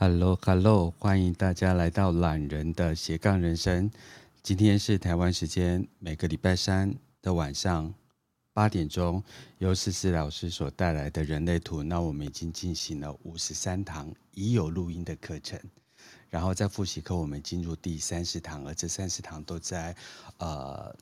Hello，Hello，欢迎大家来到懒人的斜杠人生。今天是台湾时间每个礼拜三的晚上八点钟，由思思老师所带来的人类图。那我们已经进行了五十三堂已有录音的课程，然后在复习课我们进入第三十堂，而这三十堂都在呃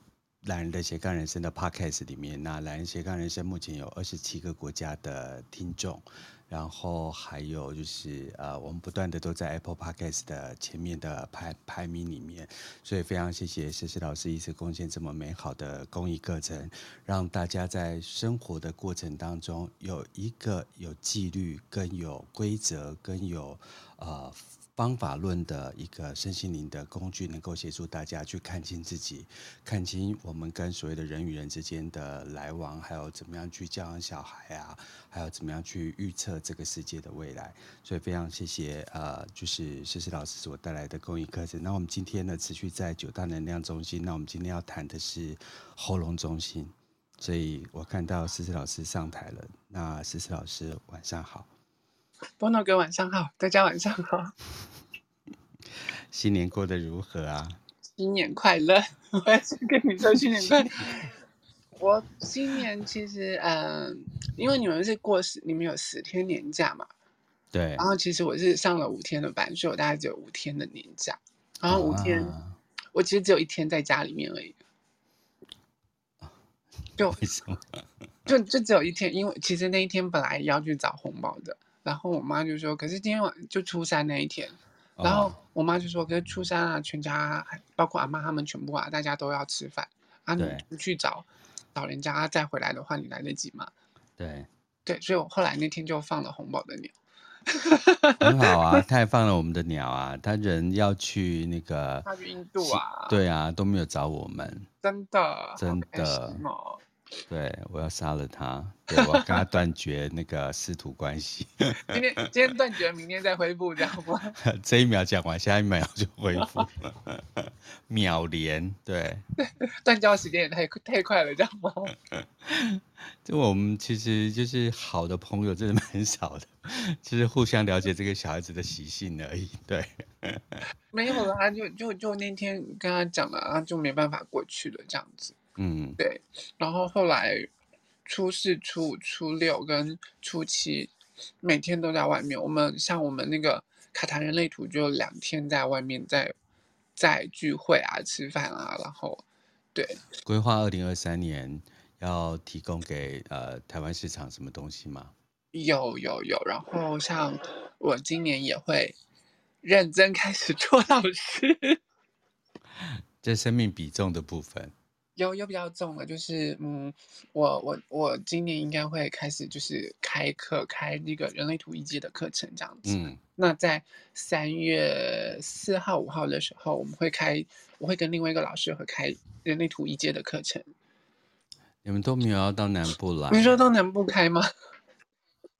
懒人的斜杠人生的 Podcast 里面。那懒人斜杠人生目前有二十七个国家的听众。然后还有就是，呃，我们不断的都在 Apple Podcast 的前面的排排名里面，所以非常谢谢思思老师一直贡献这么美好的公益课程，让大家在生活的过程当中有一个有纪律、更有规则、更有呃。方法论的一个身心灵的工具，能够协助大家去看清自己，看清我们跟所谓的人与人之间的来往，还有怎么样去教养小孩啊，还有怎么样去预测这个世界的未来。所以非常谢谢呃，就是思思老师所带来的公益课程。那我们今天呢，持续在九大能量中心。那我们今天要谈的是喉咙中心。所以我看到思思老师上台了。那思思老师晚上好。波诺哥晚上好，大家晚上好。新年过得如何啊？新年快乐！我也是跟你说新年快乐。我新年其实，嗯，因为你们是过十，你们有十天年假嘛？对。然后其实我是上了五天的班，所以我大概只有五天的年假。然后五天，啊、我其实只有一天在家里面而已。就为什么？就就只有一天，因为其实那一天本来要去找红包的。然后我妈就说：“可是今天晚就初三那一天，然后我妈就说：‘可是初三啊，全家包括阿妈他们全部啊，大家都要吃饭啊，你不去找找人家再回来的话，你来得及吗？’对对，所以我后来那天就放了红宝的鸟，很好啊，他还放了我们的鸟啊，他人要去那个他去印度啊，对啊，都没有找我们，真的真的。”对，我要杀了他。对，我要跟他断绝那个师徒关系。今天今天断绝，明天再恢复，这样吗？这一秒讲完，下一秒就恢复。秒连，对。断交时间也太太快了，这样吗？就我们其实就是好的朋友，真的蛮少的，就是互相了解这个小孩子的习性而已。对。没有啦，就就就那天跟他讲了，他就没办法过去了，这样子。嗯，对，然后后来初四、初五、初六跟初七，每天都在外面。我们像我们那个卡塔人类图，就两天在外面在在聚会啊、吃饭啊，然后对。规划二零二三年要提供给呃台湾市场什么东西吗？有有有，然后像我今年也会认真开始做老师，这生命比重的部分。有有比较重的，就是嗯，我我我今年应该会开始就是开课开那个人类图一阶的课程这样子。嗯，那在三月四号五号的时候，我们会开，我会跟另外一个老师合开人类图一阶的课程。你们都没有要到南部来？你说到南部开吗？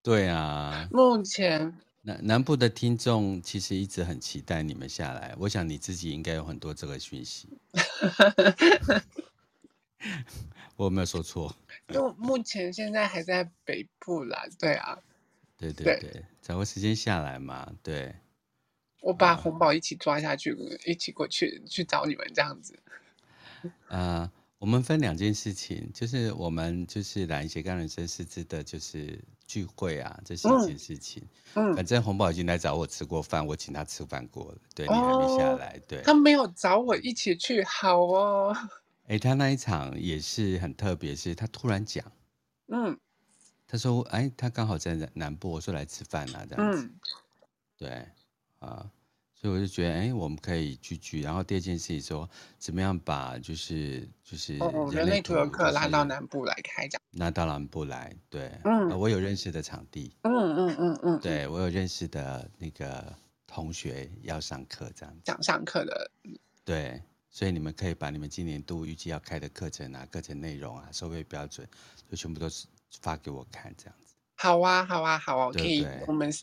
对啊，目前南南部的听众其实一直很期待你们下来。我想你自己应该有很多这个讯息。我有没有说错？就目前现在还在北部啦，对啊，对对对，找个时间下来嘛，对。我把红宝一起抓下去，嗯、一起过去去找你们这样子。呃，我们分两件事情，就是我们就是懒人斜杠人生师资的，就是聚会啊，这是一件事情。嗯，反正红宝已经来找我吃过饭，我请他吃饭过了，对，你还没下来，对。他没有找我一起去，好哦。哎，他那一场也是很特别，是他突然讲，嗯，他说，哎，他刚好在南部，我说来吃饭啊，这样子，嗯、对，啊，所以我就觉得，哎，我们可以聚聚。然后第二件事情说，怎么样把就是就是人类图的课拉到南部来开讲，拉到南部来，对，嗯，我有认识的场地，嗯嗯嗯嗯，对我有认识的那个同学要上课，这样子，想上课的，对。所以你们可以把你们今年度预计要开的课程啊、课程内容啊、收费标准，就全部都是发给我看，这样子。好啊，好啊，好啊，对对可以。我们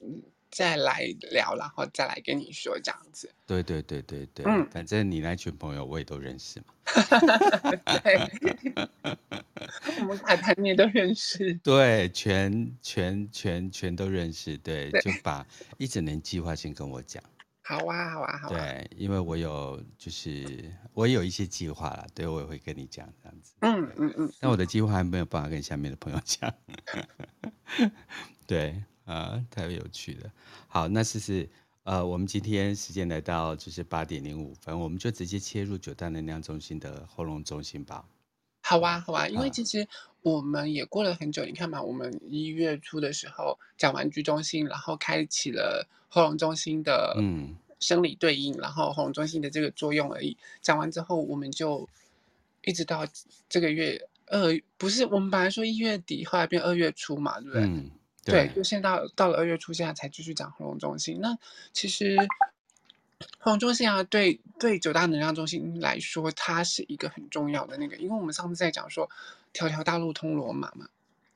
再来聊，然后再来跟你说这样子。对对对对对，嗯，反正你那群朋友我也都认识嘛。对，我们卡台你也都认识。对，全全全全都认识。对，对就把一整年计划先跟我讲。好啊，好啊，好啊。对，因为我有就是我有一些计划了，对我也会跟你讲这样子。嗯嗯嗯。但我的计划还没有办法跟下面的朋友 讲。对啊，太有趣了。好，那试试呃，我们今天时间来到就是八点零五分，我们就直接切入九大能量中心的喉咙中心吧。好啊，好啊，因为其实我们也过了很久，你看嘛，我们一月初的时候讲完 G 中心，然后开启了喉咙中心的嗯生理对应，嗯、然后喉咙中心的这个作用而已。讲完之后，我们就一直到这个月二，不是我们本来说一月底，后来变二月初嘛，对不对？嗯、对，对，就现在到到了二月初，现在才继续讲喉咙中心。那其实。喉咙中心啊，对对，九大能量中心来说，它是一个很重要的那个，因为我们上次在讲说，条条大路通罗马嘛，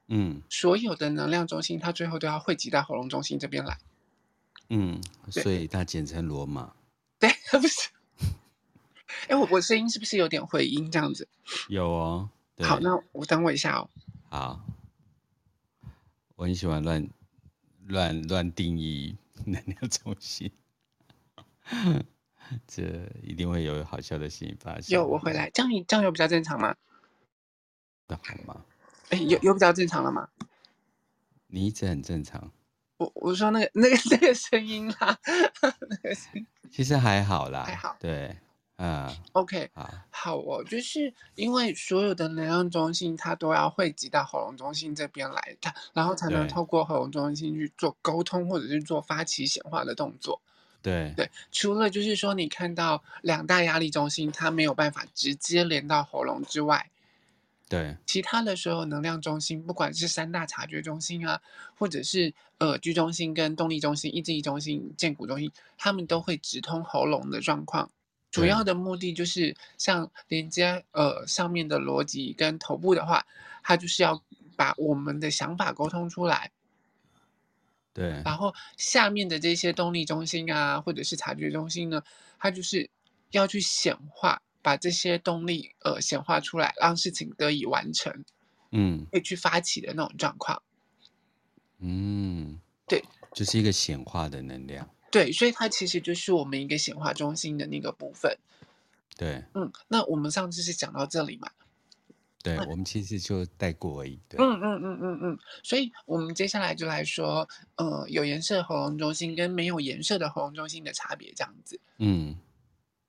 嗯，所有的能量中心，它最后都要汇集到喉咙中心这边来，嗯，所以它简称罗马，对，不是，哎，我我声音是不是有点回音这样子？有哦，好，那我等我一下哦，好，我很喜欢乱乱乱定义能量中心。这一定会有好笑的事情发生。有我回来，这样这样有比较正常吗？那好吗？哎，有有比较正常了吗？你一直很正常。我我说那个 那个那个声音啦，那个声音其实还好啦，还好。对，嗯，OK，好，好哦，就是因为所有的能量中心，它都要汇集到喉咙中心这边来，它然后才能透过喉咙中心去做沟通，或者是做发起显化的动作。对对，除了就是说你看到两大压力中心，它没有办法直接连到喉咙之外，对，其他的所有能量中心，不管是三大察觉中心啊，或者是呃居中心跟动力中心、意志力中心、荐骨中心，他们都会直通喉咙的状况。主要的目的就是像连接呃上面的逻辑跟头部的话，它就是要把我们的想法沟通出来。对，然后下面的这些动力中心啊，或者是察觉中心呢，它就是要去显化，把这些动力呃显化出来，让事情得以完成，嗯，可以去发起的那种状况。嗯，对，就是一个显化的能量。对，所以它其实就是我们一个显化中心的那个部分。对，嗯，那我们上次是讲到这里嘛？对，我们其实就带过而已。对，嗯嗯嗯嗯嗯，所以我们接下来就来说，呃，有颜色喉咙中心跟没有颜色的喉咙中心的差别，这样子。嗯，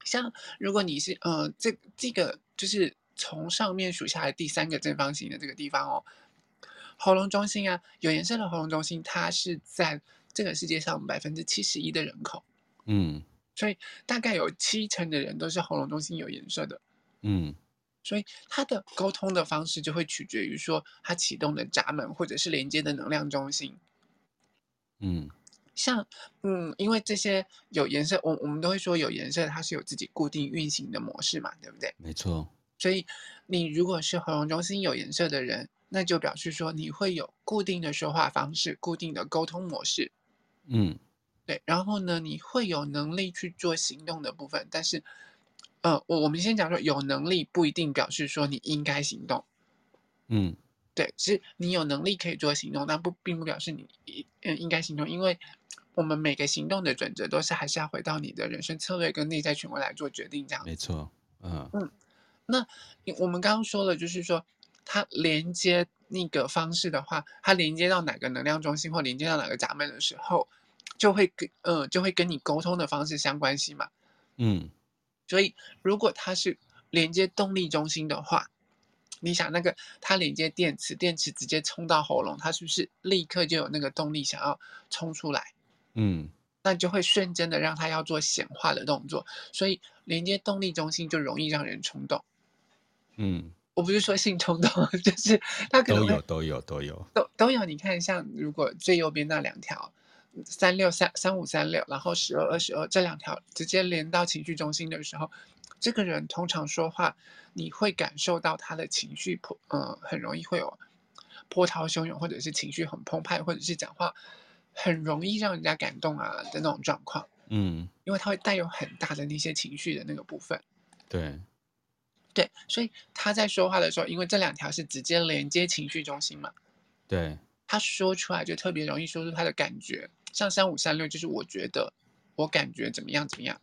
像如果你是呃，这这个就是从上面数下来第三个正方形的这个地方哦，喉咙中心啊，有颜色的喉咙中心，它是在这个世界上百分之七十一的人口。嗯，所以大概有七成的人都是喉咙中心有颜色的。嗯。所以它的沟通的方式就会取决于说它启动的闸门或者是连接的能量中心。嗯，像嗯，因为这些有颜色，我我们都会说有颜色，它是有自己固定运行的模式嘛，对不对？没错。所以你如果是喉咙中心有颜色的人，那就表示说你会有固定的说话方式、固定的沟通模式。嗯，对。然后呢，你会有能力去做行动的部分，但是。呃，我我们先讲说，有能力不一定表示说你应该行动。嗯，对，是你有能力可以做行动，但不并不表示你嗯应该行动，因为我们每个行动的准则都是还是要回到你的人生策略跟内在权威来做决定，这样。没错，嗯嗯，那我们刚刚说了，就是说它连接那个方式的话，它连接到哪个能量中心或连接到哪个闸门的时候，就会跟呃就会跟你沟通的方式相关系嘛。嗯。所以，如果它是连接动力中心的话，你想那个它连接电池，电池直接冲到喉咙，它是不是立刻就有那个动力想要冲出来？嗯，那就会瞬间的让它要做显化的动作。所以，连接动力中心就容易让人冲动。嗯，我不是说性冲动，就是它可能都有都有都有都都有。你看，像如果最右边那两条。三六三三五三六，然后十二二十二这两条直接连到情绪中心的时候，这个人通常说话，你会感受到他的情绪波，呃，很容易会有波涛汹涌，或者是情绪很澎湃，或者是讲话很容易让人家感动啊的那种状况。嗯，因为他会带有很大的那些情绪的那个部分。对，对，所以他在说话的时候，因为这两条是直接连接情绪中心嘛。对，他说出来就特别容易说出他的感觉，像三五三六就是我觉得，我感觉怎么样怎么样。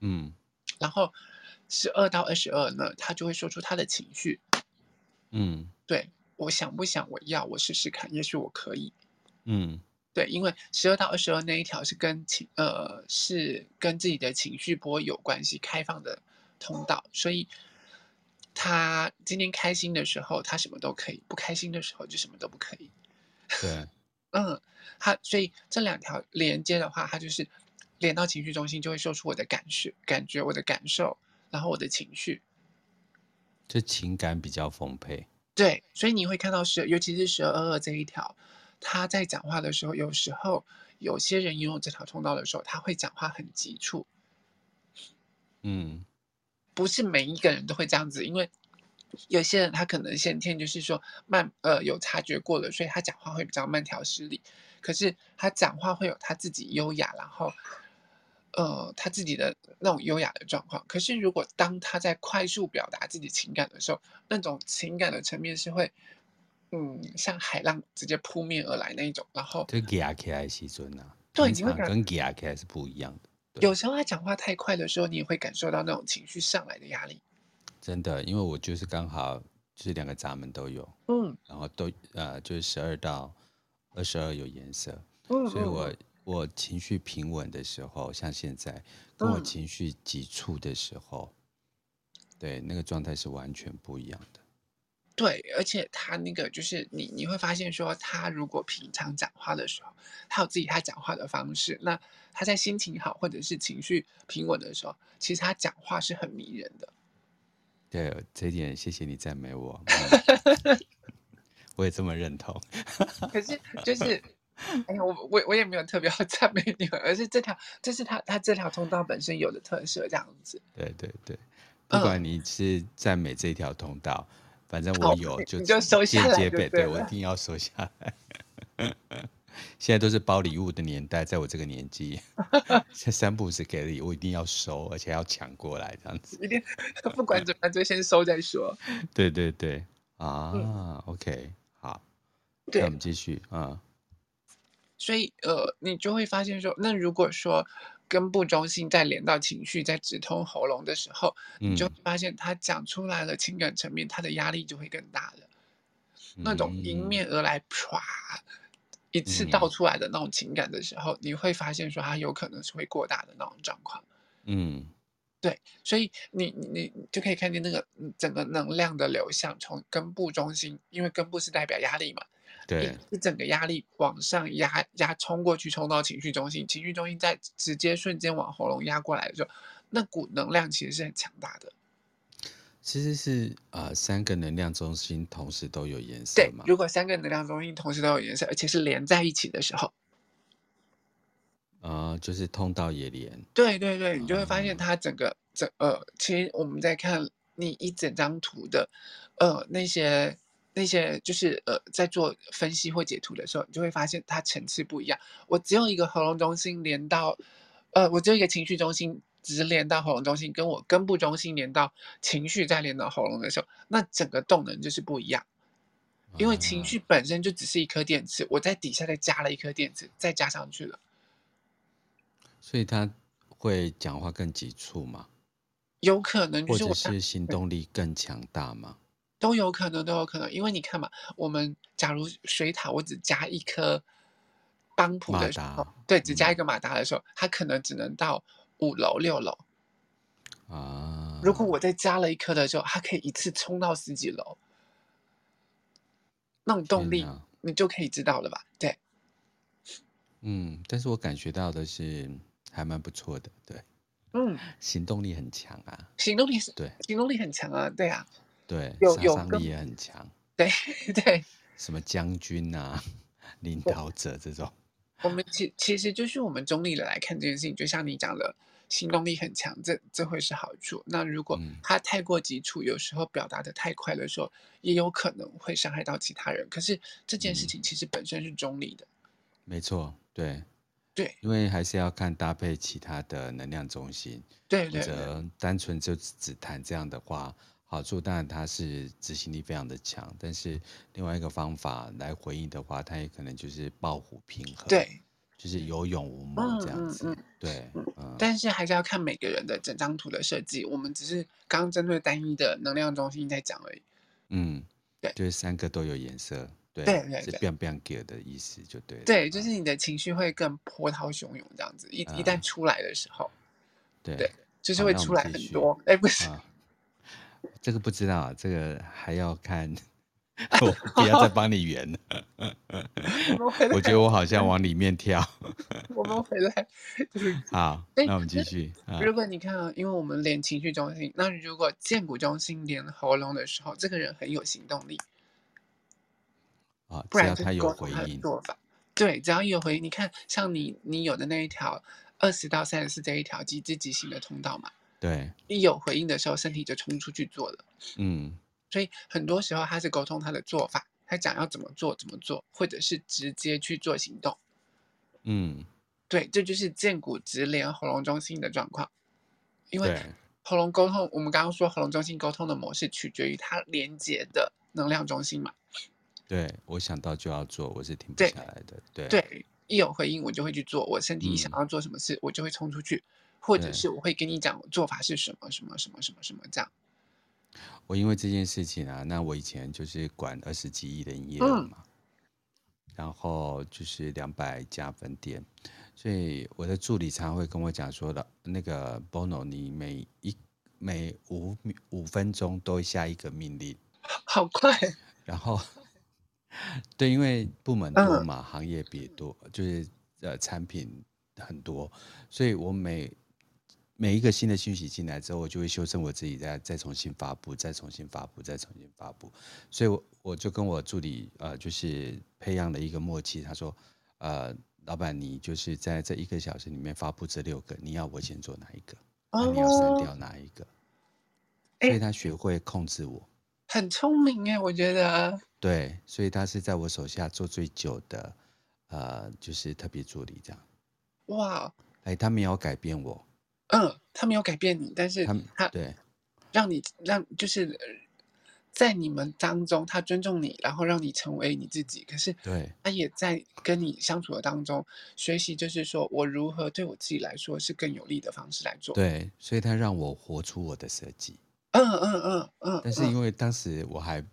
嗯，然后十二到二十二呢，他就会说出他的情绪。嗯，对，我想不想我要我试试看，也许我可以。嗯。对，因为十二到二十二那一条是跟情呃是跟自己的情绪波有关系，开放的通道，所以他今天开心的时候，他什么都可以；不开心的时候，就什么都不可以。对，嗯，他所以这两条连接的话，他就是连到情绪中心，就会说出我的感受、感觉、我的感受，然后我的情绪，就情感比较丰沛。对，所以你会看到十，尤其是十二二二这一条。他在讲话的时候，有时候有些人拥有这条通道的时候，他会讲话很急促。嗯，不是每一个人都会这样子，因为有些人他可能先天就是说慢，呃，有察觉过了，所以他讲话会比较慢条斯理。可是他讲话会有他自己优雅，然后呃，他自己的那种优雅的状况。可是如果当他在快速表达自己情感的时候，那种情感的层面是会。嗯，像海浪直接扑面而来那一种，然后就压起来时阵呐，对，你会感跟压起来是不一样的。有时候他讲话太快的时候，你也会感受到那种情绪上来的压力。真的，因为我就是刚好就是两个闸门都有，嗯，然后都呃就是十二到二十二有颜色，嗯，所以我我情绪平稳的时候，像现在跟我情绪急促的时候，嗯、对那个状态是完全不一样的。对，而且他那个就是你，你会发现说，他如果平常讲话的时候，他有自己他讲话的方式。那他在心情好或者是情绪平稳的时候，其实他讲话是很迷人的。对，这一点谢谢你赞美我，我也这么认同。可是就是，哎呀，我我我也没有特别要赞美你们，而是这条这是他他这条通道本身有的特色，这样子。对对对，不管你是赞美这条通道。嗯反正我有，就就收下来，对对，我一定要收下来。现在都是包礼物的年代，在我这个年纪，这三不五时给礼物，我一定要收，而且要抢过来，这样子。一定不管怎么样，就先收再说。对对对，啊、嗯、，OK，好，那我们继续啊。所以呃，你就会发现说，那如果说。根部中心在连到情绪，在直通喉咙的时候，你就发现他讲出来了情感层面，他的压力就会更大了。那种迎面而来，唰，一次倒出来的那种情感的时候，你会发现说它有可能是会过大的那种状况。嗯，对，所以你你就可以看见那个整个能量的流向，从根部中心，因为根部是代表压力嘛。对，一整个压力往上压压冲过去，冲到情绪中心，情绪中心再直接瞬间往喉咙压过来的时候，那股能量其实是很强大的。其实是啊、呃，三个能量中心同时都有颜色。对，如果三个能量中心同时都有颜色，而且是连在一起的时候，啊、呃，就是通道也连。对对对，你就会发现它整个整呃，其实我们在看你一整张图的呃那些。那些就是呃，在做分析或解图的时候，你就会发现它层次不一样。我只有一个喉咙中心连到，呃，我只有一个情绪中心直连到喉咙中心，跟我根部中心连到情绪再连到喉咙的时候，那整个动能就是不一样。因为情绪本身就只是一颗电池，我在底下再加了一颗电池，再加上去了。所以他会讲话更急促吗？有可能，就是我或者是行动力更强大吗？都有可能，都有可能，因为你看嘛，我们假如水塔我只加一颗邦普的时候，对，只加一个马达的时候，它可能只能到五楼六楼啊。如果我再加了一颗的时候，它可以一次冲到十几楼，那种动力你就可以知道了吧？对，嗯，但是我感觉到的是还蛮不错的，对，嗯，行动力很强啊，行动力是，对，行动力很强啊，对啊。对，有杀伤力也很强。对 对，什么将军啊，领导者这种。我们其其实就是我们中立的来看这件事情，就像你讲的，行动力很强，这这会是好处。那如果他太过急促，有时候表达的太快的时候，也有可能会伤害到其他人。可是这件事情其实本身是中立的。没错，对，对，因为还是要看搭配其他的能量中心，对对，或者单纯就只谈这样的话，好处当然它是执行力非常的强，但是另外一个方法来回应的话，它也可能就是抱虎平衡，对。就是有勇无谋这样子，嗯嗯嗯、对，嗯，但是还是要看每个人的整张图的设计。我们只是刚针对单一的能量中心在讲而已。嗯，对，就是三个都有颜色，对，对对对，是 biang biang ge 的意思就对。对，就是你的情绪会更波涛汹涌这样子，一、嗯、一旦出来的时候，对，对就是会出来很多。哎，不是、啊，这个不知道，啊，这个还要看。我不要再帮你圆了。我，我觉得我好像往里面跳。我们回来，就是好。那我们继续。如果你看啊，因为我们连情绪中心，那如果剑骨中心连喉咙的时候，这个人很有行动力。啊，只要他有回应。做法对，只要有回应。你看，像你你有的那一条二十到三十四这一条极致执行的通道嘛？对。一有回应的时候，身体就冲出去做了。嗯。所以很多时候他是沟通他的做法，他讲要怎么做怎么做，或者是直接去做行动。嗯，对，这就是荐骨直连喉咙中心的状况。因为喉咙沟通，我们刚刚说喉咙中心沟通的模式取决于它连接的能量中心嘛。对，我想到就要做，我是停不下来的。对对，对，一有回应我就会去做，我身体想要做什么事，嗯、我就会冲出去，或者是我会跟你讲做法是什么什么什么什么什么这样。我因为这件事情啊，那我以前就是管二十几亿的营业额嘛，嗯、然后就是两百家分店，所以我的助理常会跟我讲说的，那个 Bono，你每一每五五分钟都下一个命令，好快。然后，对，因为部门多嘛，嗯、行业比多，就是呃产品很多，所以我每每一个新的讯息进来之后，我就会修正我自己，再再重新发布，再重新发布，再重新发布。所以我，我我就跟我助理呃，就是培养了一个默契。他说，呃，老板，你就是在这一个小时里面发布这六个，你要我先做哪一个？哦、你要删掉哪一个？所以他学会控制我，很聪明哎，我觉得。对，所以他是在我手下做最久的，呃，就是特别助理这样。哇！哎，他没有改变我。嗯，他没有改变你，但是他，他对，让你让就是在你们当中，他尊重你，然后让你成为你自己。可是，对，他也在跟你相处的当中学习，就是说我如何对我自己来说是更有利的方式来做。对，所以他让我活出我的设计。嗯嗯嗯嗯。嗯，但是因为当时我还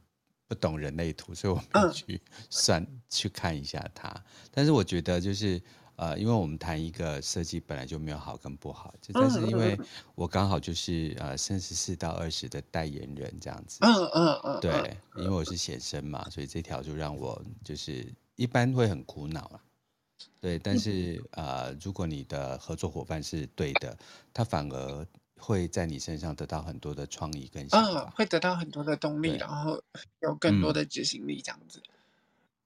不懂人类图，所以我没去算、嗯、去看一下他。但是我觉得就是。呃，因为我们谈一个设计本来就没有好跟不好，就但是因为我刚好就是呃三十四到二十的代言人这样子，嗯嗯嗯，对，因为我是显生嘛，所以这条就让我就是一般会很苦恼了，对，但是呃，如果你的合作伙伴是对的，他反而会在你身上得到很多的创意跟想法，嗯，会得到很多的动力，然后。有更多的执行力这样子，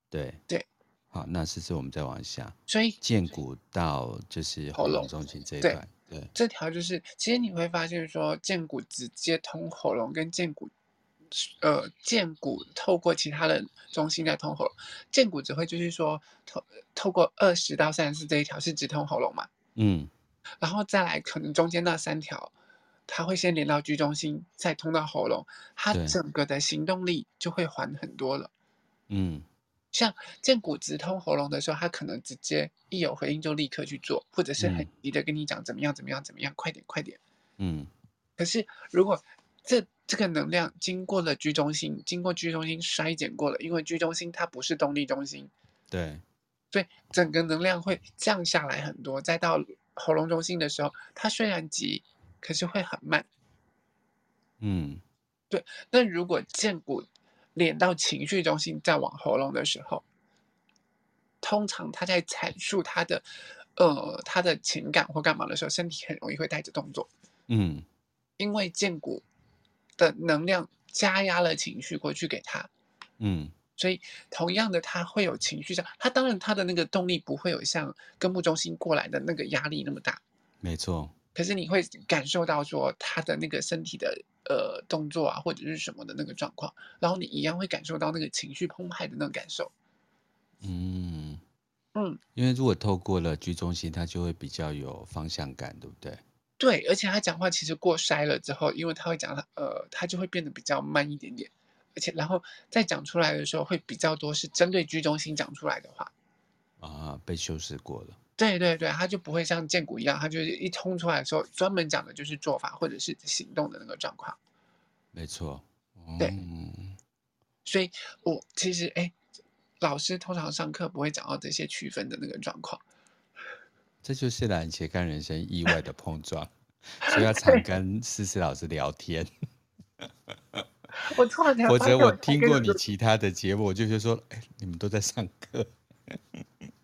对。对。好，那试试我们再往下，所以剑骨到就是喉咙中心这一块，对，对这条就是，其实你会发现说，剑骨直接通喉咙，跟剑骨，呃，剑骨透过其他的中心在通喉咙，荐骨只会就是说透透过二十到三十四这一条是直通喉咙嘛，嗯，然后再来可能中间那三条，它会先连到居中心，再通到喉咙，它整个的行动力就会缓很多了，嗯。像荐骨直通喉咙的时候，他可能直接一有回应就立刻去做，或者是很急的跟你讲怎么样怎么样怎么样，快点快点。嗯。可是如果这这个能量经过了居中心，经过居中心衰减过了，因为居中心它不是动力中心，对，所以整个能量会降下来很多。再到喉咙中心的时候，它虽然急，可是会很慢。嗯，对。那如果荐骨连到情绪中心，再往喉咙的时候，通常他在阐述他的，呃，他的情感或干嘛的时候，身体很容易会带着动作。嗯，因为剑骨的能量加压了情绪过去给他。嗯，所以同样的，他会有情绪上，他当然他的那个动力不会有像根部中心过来的那个压力那么大。没错。可是你会感受到说他的那个身体的呃动作啊，或者是什么的那个状况，然后你一样会感受到那个情绪澎湃的那种感受。嗯，嗯，因为如果透过了居中心，他就会比较有方向感，对不对？对，而且他讲话其实过筛了之后，因为他会讲，呃，他就会变得比较慢一点点，而且然后再讲出来的时候会比较多是针对居中心讲出来的话。啊，被修饰过了。对对对，他就不会像荐骨一样，他就是一通出来的时候，专门讲的就是做法或者是行动的那个状况。没错。嗯、对。所以我其实哎，老师通常上课不会讲到这些区分的那个状况。这就是懒人斜杠人生意外的碰撞，所以要常跟思思老师聊天。我突然或者我听过你其他的节目，我就觉得说，哎，你们都在上课。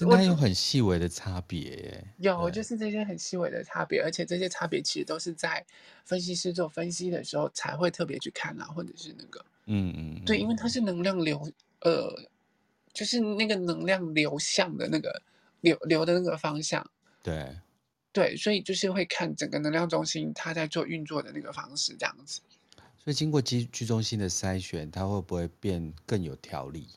我那有很细微的差别，有就是这些很细微的差别，而且这些差别其实都是在分析师做分析的时候才会特别去看啊，或者是那个，嗯嗯，对，因为它是能量流，呃，就是那个能量流向的那个流流的那个方向，对，对，所以就是会看整个能量中心它在做运作的那个方式这样子。所以经过居居中心的筛选，它会不会变更有条理？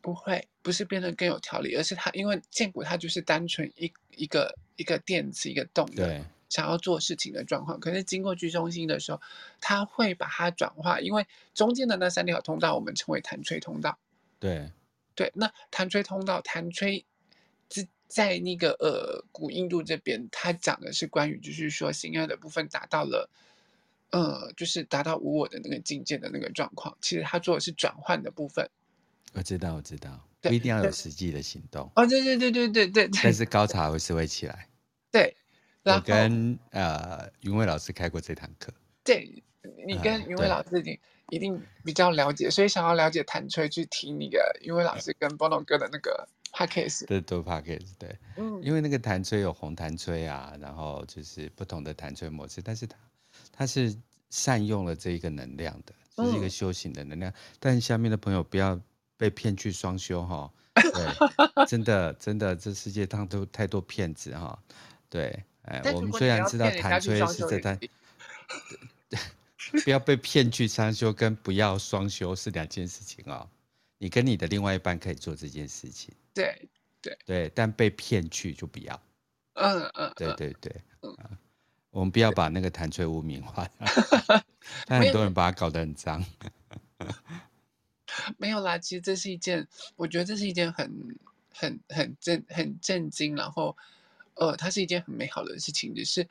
不会，不是变得更有条理，而是它因为荐骨它就是单纯一一个一个电子一个动的想要做事情的状况。可是经过居中心的时候，它会把它转化，因为中间的那三条通道我们称为弹吹通道。对对，那弹吹通道弹吹在在那个呃古印度这边，它讲的是关于就是说心爱的部分达到了呃就是达到无我的那个境界的那个状况。其实他做的是转换的部分。我知道，我知道，不一定要有实际的行动。哦，对对对对对对。但是高潮还是会起来。对。我跟呃云蔚老师开过这堂课。对，你跟云蔚老师已经一定比较了解，所以想要了解弹吹，去听那个云蔚老师跟 Bono 哥的那个 Podcast。对，都 Podcast 对。嗯。因为那个弹吹有红弹吹啊，然后就是不同的弹吹模式，但是它它是善用了这一个能量的，这是一个修行的能量。但下面的朋友不要。被骗去双休哈，对，真的真的，这世界上都太多骗子哈，对，哎，我们虽然知道弹吹是在弹，不要被骗去双休跟不要双休是两件事情哦，你跟你的另外一半可以做这件事情，对对对，但被骗去就不要，嗯嗯，对对对，嗯，我们不要把那个弹吹污名化，但很多人把它搞得很脏。没有啦，其实这是一件，我觉得这是一件很、很、很震、很震惊，然后，呃，它是一件很美好的事情，只是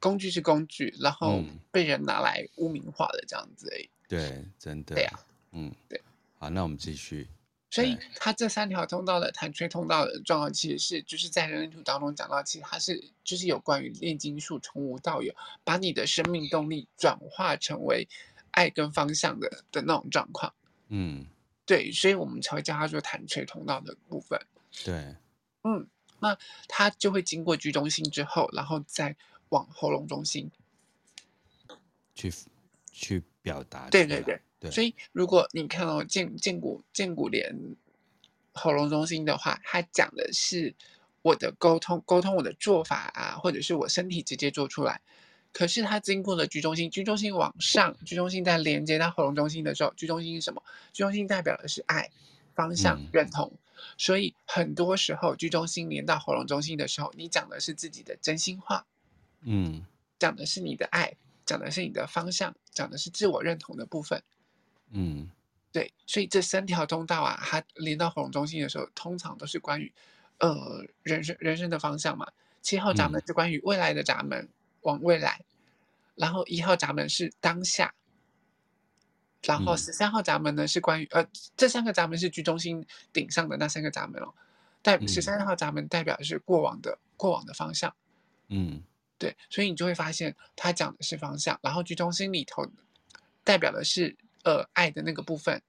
工具是工具，然后被人拿来污名化了这样子而已。对，真的。对呀、啊，嗯，对。好，那我们继续。所以，它这三条通道的弹吹通道的状况，其实是就是在人类图当中讲到，其实它是就是有关于炼金术从无到有，把你的生命动力转化成为爱跟方向的的那种状况。嗯，对，所以我们才会叫它做弹垂通道的部分。对，嗯，那它就会经过居中心之后，然后再往喉咙中心去去表达。对对对，对，所以如果你看到剑剑骨剑骨连喉咙中心的话，它讲的是我的沟通沟通我的做法啊，或者是我身体直接做出来。可是它经过了居中心，居中心往上，居中心在连接到喉咙中心的时候，居中心是什么？居中心代表的是爱、方向、认同。嗯、所以很多时候，居中心连到喉咙中心的时候，你讲的是自己的真心话，嗯，讲的是你的爱，讲的是你的方向，讲的是自我认同的部分，嗯，对。所以这三条通道啊，它连到喉咙中心的时候，通常都是关于呃人生人生的方向嘛。七号闸门是关于未来的闸门。嗯往未来，然后一号闸门是当下，然后十三号闸门呢是关于呃这三个闸门是居中心顶上的那三个闸门哦，代十三号闸门代表的是过往的过往的方向，嗯，对，所以你就会发现他讲的是方向，然后居中心里头代表的是呃爱的那个部分，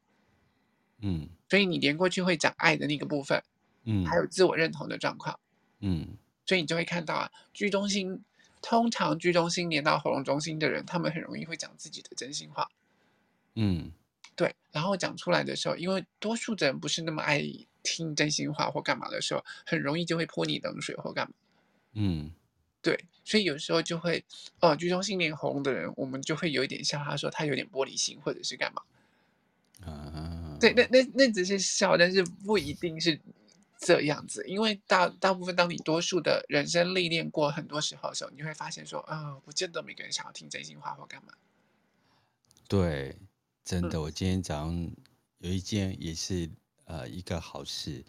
嗯，所以你连过去会讲爱的那个部分，嗯，还有自我认同的状况，嗯，所以你就会看到啊居中心。通常居中心连到喉咙中心的人，他们很容易会讲自己的真心话。嗯，对。然后讲出来的时候，因为多数的人不是那么爱听真心话或干嘛的时候，很容易就会泼你冷水或干嘛。嗯，对。所以有时候就会，呃，居中心连喉咙的人，我们就会有一点笑他说他有点玻璃心或者是干嘛。啊。对，那那那只是笑，但是不一定是这样子，因为大大部分当你多数的人生历练过很多时候的时候，你会发现说，啊、呃，不见得每个人想要听真心话或干嘛。对，真的，我今天早上有一件也是呃一个好事，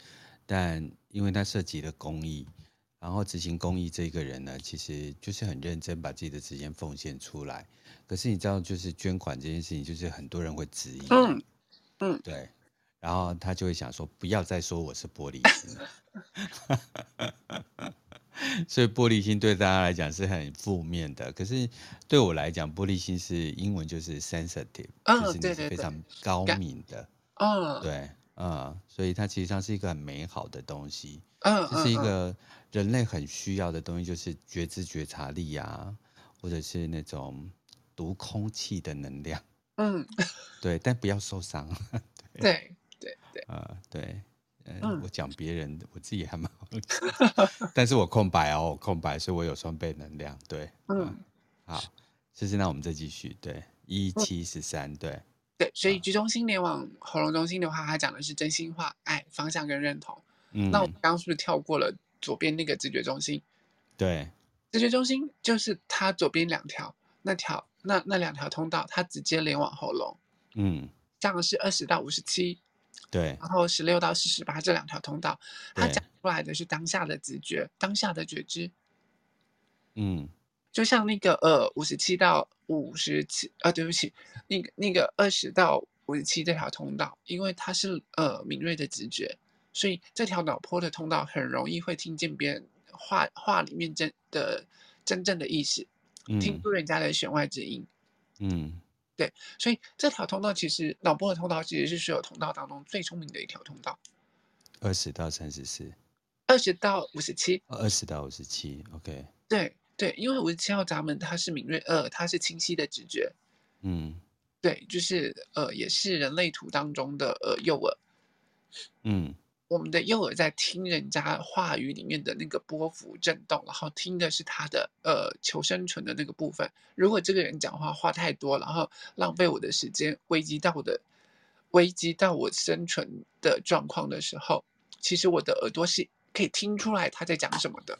但因为它涉及了公益。然后执行公益这个人呢，其实就是很认真，把自己的时间奉献出来。可是你知道，就是捐款这件事情，就是很多人会质疑。嗯嗯，对。然后他就会想说，不要再说我是玻璃心了。所以玻璃心对大家来讲是很负面的。可是对我来讲，玻璃心是英文就是 sensitive，嗯，就是你是非常高敏的。嗯，对，嗯，所以它其实上是一个很美好的东西。嗯，这是一个。人类很需要的东西就是觉知觉察力啊，或者是那种读空气的能量。嗯，对，但不要受伤。对对对，呃，对，呃、嗯，我讲别人，我自己还蛮好，但是我空白哦，我空白，所以我有双倍能量。对，嗯，嗯好，谢谢。那我们再继续。对，一七十三，对对，所以居中心连往喉咙中心的话，它讲的是真心话、爱、方向跟认同。嗯，那我们刚刚是不是跳过了？左边那个直觉中心，对，直觉中心就是它左边两条，那条那那两条通道，它直接连往喉咙，嗯，这样是二十到五十七，对，然后十六到四十八这两条通道，它讲出来的是当下的直觉，当下的觉知，嗯，就像那个呃五十七到五十七，啊对不起，那个那个二十到五十七这条通道，因为它是呃敏锐的直觉。所以这条脑波的通道很容易会听见别人话话里面真的真正的意思，嗯，听出人家的弦外之音。嗯，对，所以这条通道其实脑波的通道其实是所有通道当中最聪明的一条通道。二十到三十四，二十到五十七，二十到五十七，OK。对对，因为五十七号闸门它是敏锐，二，它是清晰的直觉。嗯，对，就是呃，也是人类图当中的呃右耳。嗯。我们的右耳在听人家话语里面的那个波幅震动，然后听的是他的呃求生存的那个部分。如果这个人讲话话太多，然后浪费我的时间，危及到我的危及到我生存的状况的时候，其实我的耳朵是可以听出来他在讲什么的。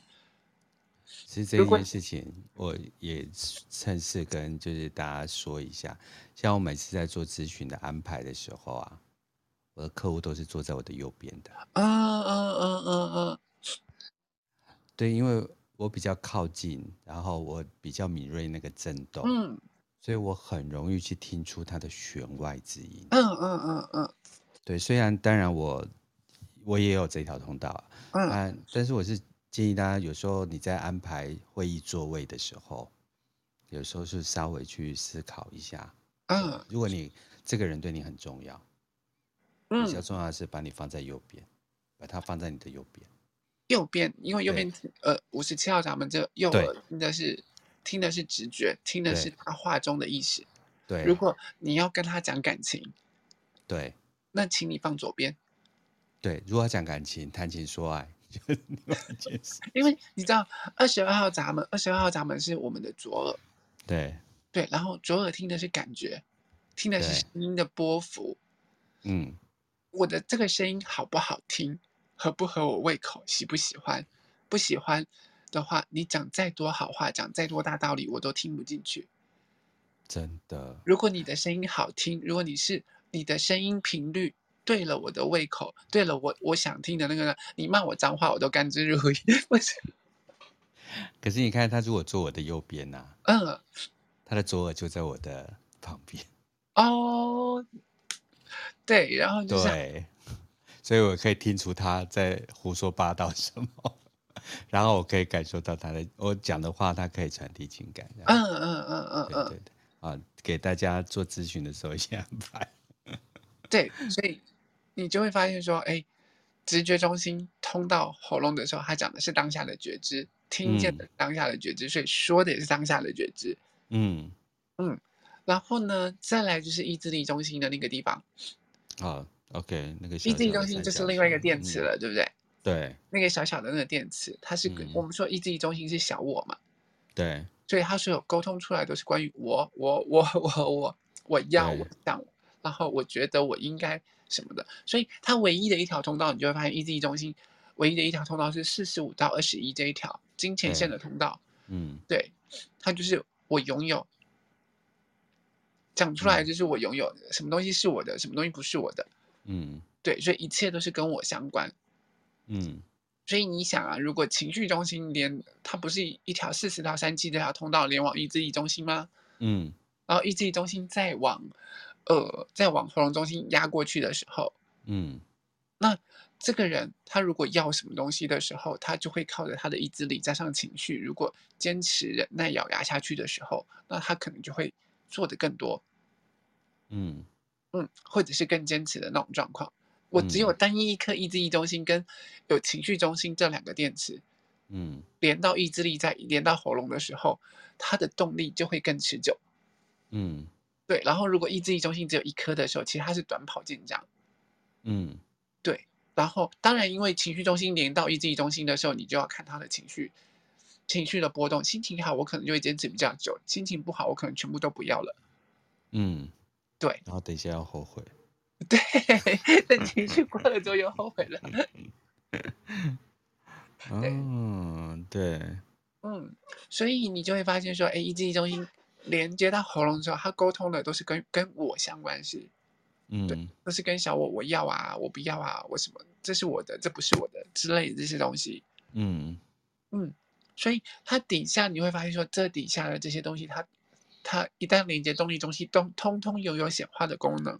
其实这件事情我也趁势跟就是大家说一下，像我每次在做咨询的安排的时候啊。我的客户都是坐在我的右边的。嗯嗯嗯嗯嗯。对，因为我比较靠近，然后我比较敏锐那个震动，嗯，所以我很容易去听出它的弦外之音。嗯嗯嗯嗯。对，虽然当然我我也有这条通道，嗯，但是我是建议大家，有时候你在安排会议座位的时候，有时候是稍微去思考一下，嗯，如果你这个人对你很重要。比较重要的是把你放在右边，嗯，把它放在你的右边。右边，因为右边呃五十七号闸门这右耳听的是听的是直觉，听的是他话中的意思。对，如果你要跟他讲感情，对，那请你放左边。对，如果要讲感情、谈情说爱。因为你知道二十二号闸门，二十二号闸门是我们的左耳。对对，然后左耳听的是感觉，听的是声音的波幅。嗯。我的这个声音好不好听，合不合我胃口，喜不喜欢？不喜欢的话，你讲再多好话，讲再多大道理，我都听不进去。真的。如果你的声音好听，如果你是你的声音频率对了我的胃口，对了我我想听的那个，你骂我脏话，我都甘之如飴。不是。可是你看他如果坐我的右边呢、啊？嗯。他的左耳就在我的旁边。哦。对，然后就对，所以我可以听出他在胡说八道什么，然后我可以感受到他的我讲的话，他可以传递情感。嗯嗯嗯嗯嗯，对对对，啊，给大家做咨询的时候先安排。对，所以你就会发现说，哎，直觉中心通到喉咙的时候，他讲的是当下的觉知，听见的当下的觉知，嗯、所以说的也是当下的觉知。嗯嗯，然后呢，再来就是意志力中心的那个地方。好、oh，OK，那个意志力中心就是另外一个电池了，嗯、对不对？对，那个小小的那个电池，它是、嗯、我们说意志力中心是小我嘛？对，所以它所有沟通出来都是关于我，我，我，我，我，我要，我想，然后我觉得我应该什么的，所以它唯一的一条通道，你就会发现意志力中心唯一的一条通道是四十五到二十一这一条金钱线的通道。嗯，对，它就是我拥有，讲出来就是我拥有什么东西是我的，什么东西不是我的。嗯，对，所以一切都是跟我相关。嗯。所以你想啊，如果情绪中心连它不是一条四十到三七这条通道连往意志力中心吗？嗯，然后意志力中心再往，呃，再往喉咙中心压过去的时候，嗯，那这个人他如果要什么东西的时候，他就会靠着他的意志力加上情绪，如果坚持忍耐咬牙下去的时候，那他可能就会做的更多，嗯嗯，或者是更坚持的那种状况。我只有单一一颗意志力中心跟有情绪中心这两个电池，嗯，连到意志力在连到喉咙的时候，它的动力就会更持久。嗯，对。然后如果意志力中心只有一颗的时候，其实它是短跑健将。嗯，对。然后当然，因为情绪中心连到意志力中心的时候，你就要看他的情绪，情绪的波动。心情好，我可能就会坚持比较久；心情不好，我可能全部都不要了。嗯，对。然后等一下要后悔。对，等情绪过了之后又后悔了。嗯，对，嗯，所以你就会发现说，哎，意志力中心连接到喉咙的时候，它沟通的都是跟跟我相关系，嗯，对，都是跟小我，我要啊，我不要啊，我什么，这是我的，这不是我的之类的这些东西。嗯嗯，所以它底下你会发现说，这底下的这些东西，它它一旦连接动力中心，都通通拥有显化的功能。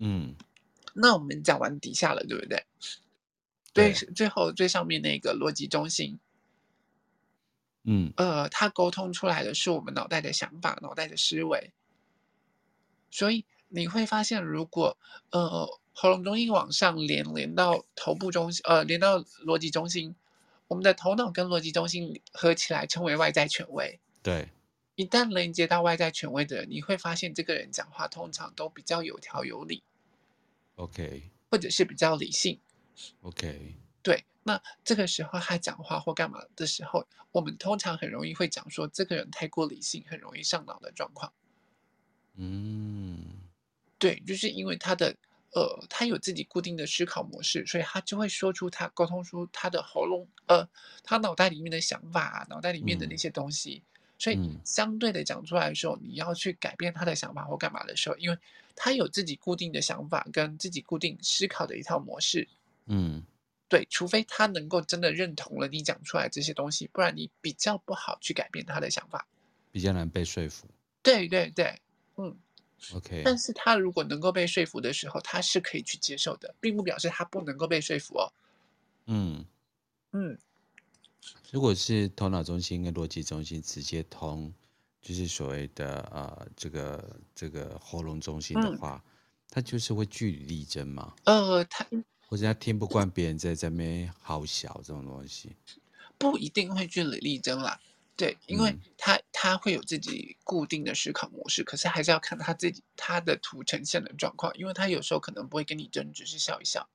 嗯，那我们讲完底下了，对不对？对，最后最上面那个逻辑中心，嗯，呃，它沟通出来的是我们脑袋的想法、脑袋的思维。所以你会发现，如果呃喉咙中心往上连连到头部中心，呃，连到逻辑中心，我们的头脑跟逻辑中心合起来称为外在权威。对。一旦连接到外在权威的人，你会发现这个人讲话通常都比较有条有理。OK，或者是比较理性。OK，对，那这个时候他讲话或干嘛的时候，我们通常很容易会讲说这个人太过理性，很容易上脑的状况。嗯，对，就是因为他的呃，他有自己固定的思考模式，所以他就会说出他沟通出他的喉咙呃，他脑袋里面的想法，脑袋里面的那些东西。嗯所以相对的讲出来的时候，你要去改变他的想法或干嘛的时候，因为他有自己固定的想法跟自己固定思考的一套模式。嗯，对，除非他能够真的认同了你讲出来这些东西，不然你比较不好去改变他的想法，比较难被说服。对对对，嗯，OK。但是他如果能够被说服的时候，他是可以去接受的，并不表示他不能够被说服哦。嗯嗯。如果是头脑中心跟逻辑中心直接通，就是所谓的呃这个这个喉咙中心的话，嗯、他就是会据理力争嘛？呃，他或者他听不惯别人在这边好小这种东西，不一定会据理力争啦。对，因为他、嗯、他会有自己固定的思考模式，可是还是要看他自己他的图呈现的状况，因为他有时候可能不会跟你争，只是笑一笑，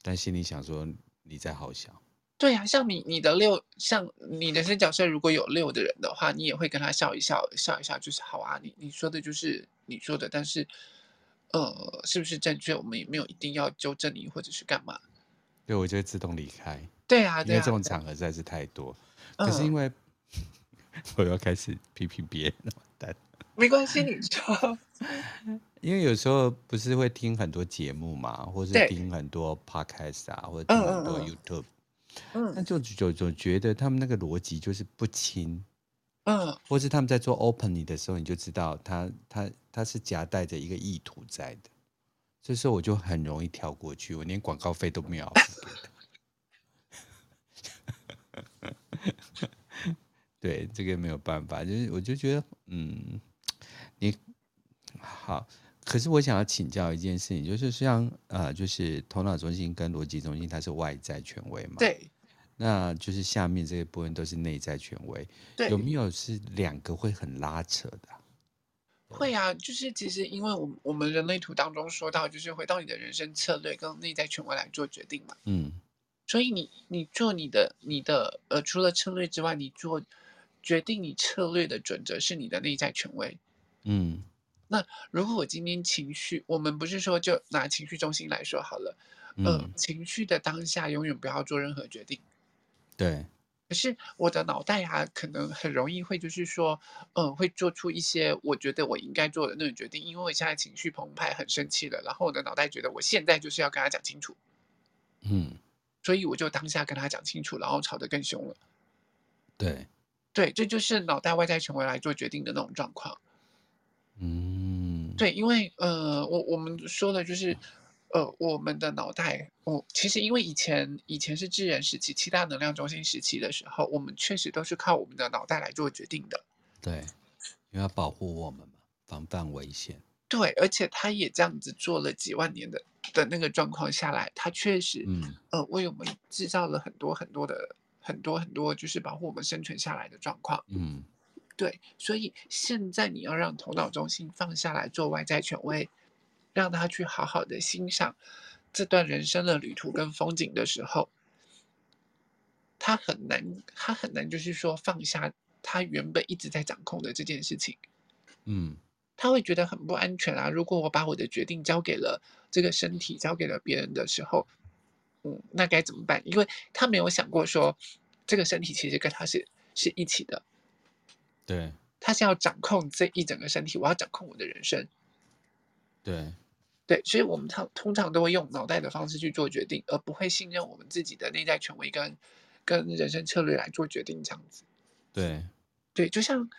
但心里想说你在好笑。对呀、啊，像你你的六，像你的这角色如果有六的人的话，你也会跟他笑一笑，笑一笑就是好啊。你你说的就是你说的，但是，呃，是不是正确？我们也没有一定要纠正你或者是干嘛。对，我就会自动离开。对啊，对啊，因为这种场合实在是太多。可是因为、嗯、我要开始批评别人了，完蛋。没关系，你说。因为有时候不是会听很多节目嘛，或是听很多 podcast 啊，或者听很多 YouTube。嗯，那就就总觉得他们那个逻辑就是不清，嗯，或是他们在做 opening 的时候，你就知道他他他是夹带着一个意图在的，这时候我就很容易跳过去，我连广告费都没有付给他。对，这个没有办法，就是我就觉得，嗯，你好，可是我想要请教一件事情，就是像呃，就是头脑中心跟逻辑中心，它是外在权威嘛？对。那就是下面这一部分都是内在权威。对。有没有是两个会很拉扯的？会啊，就是其实因为我们我们人类图当中说到，就是回到你的人生策略跟内在权威来做决定嘛。嗯。所以你你做你的你的呃，除了策略之外，你做决定你策略的准则是你的内在权威。嗯。那如果我今天情绪，我们不是说就拿情绪中心来说好了，嗯、呃，情绪的当下永远不要做任何决定。对。可是我的脑袋啊，可能很容易会就是说，嗯、呃，会做出一些我觉得我应该做的那种决定，因为我现在情绪澎湃，很生气了，然后我的脑袋觉得我现在就是要跟他讲清楚，嗯，所以我就当下跟他讲清楚，然后吵得更凶了。对，对，这就是脑袋外在权威来做决定的那种状况。嗯，对，因为呃，我我们说的就是。呃，我们的脑袋，我、哦、其实因为以前以前是智人时期，七大能量中心时期的时候，我们确实都是靠我们的脑袋来做决定的。对，因为要保护我们嘛，防范危险。对，而且他也这样子做了几万年的的那个状况下来，他确实，嗯，呃，为我们制造了很多很多的很多很多，就是保护我们生存下来的状况。嗯，对，所以现在你要让头脑中心放下来做外在权威。让他去好好的欣赏这段人生的旅途跟风景的时候，他很难，他很难，就是说放下他原本一直在掌控的这件事情。嗯，他会觉得很不安全啊。如果我把我的决定交给了这个身体，交给了别人的时候，嗯，那该怎么办？因为他没有想过说，这个身体其实跟他是是一起的。对，他是要掌控这一整个身体，我要掌控我的人生。对。对，所以我们通通常都会用脑袋的方式去做决定，而不会信任我们自己的内在权威跟跟人生策略来做决定，这样子。对，对，就像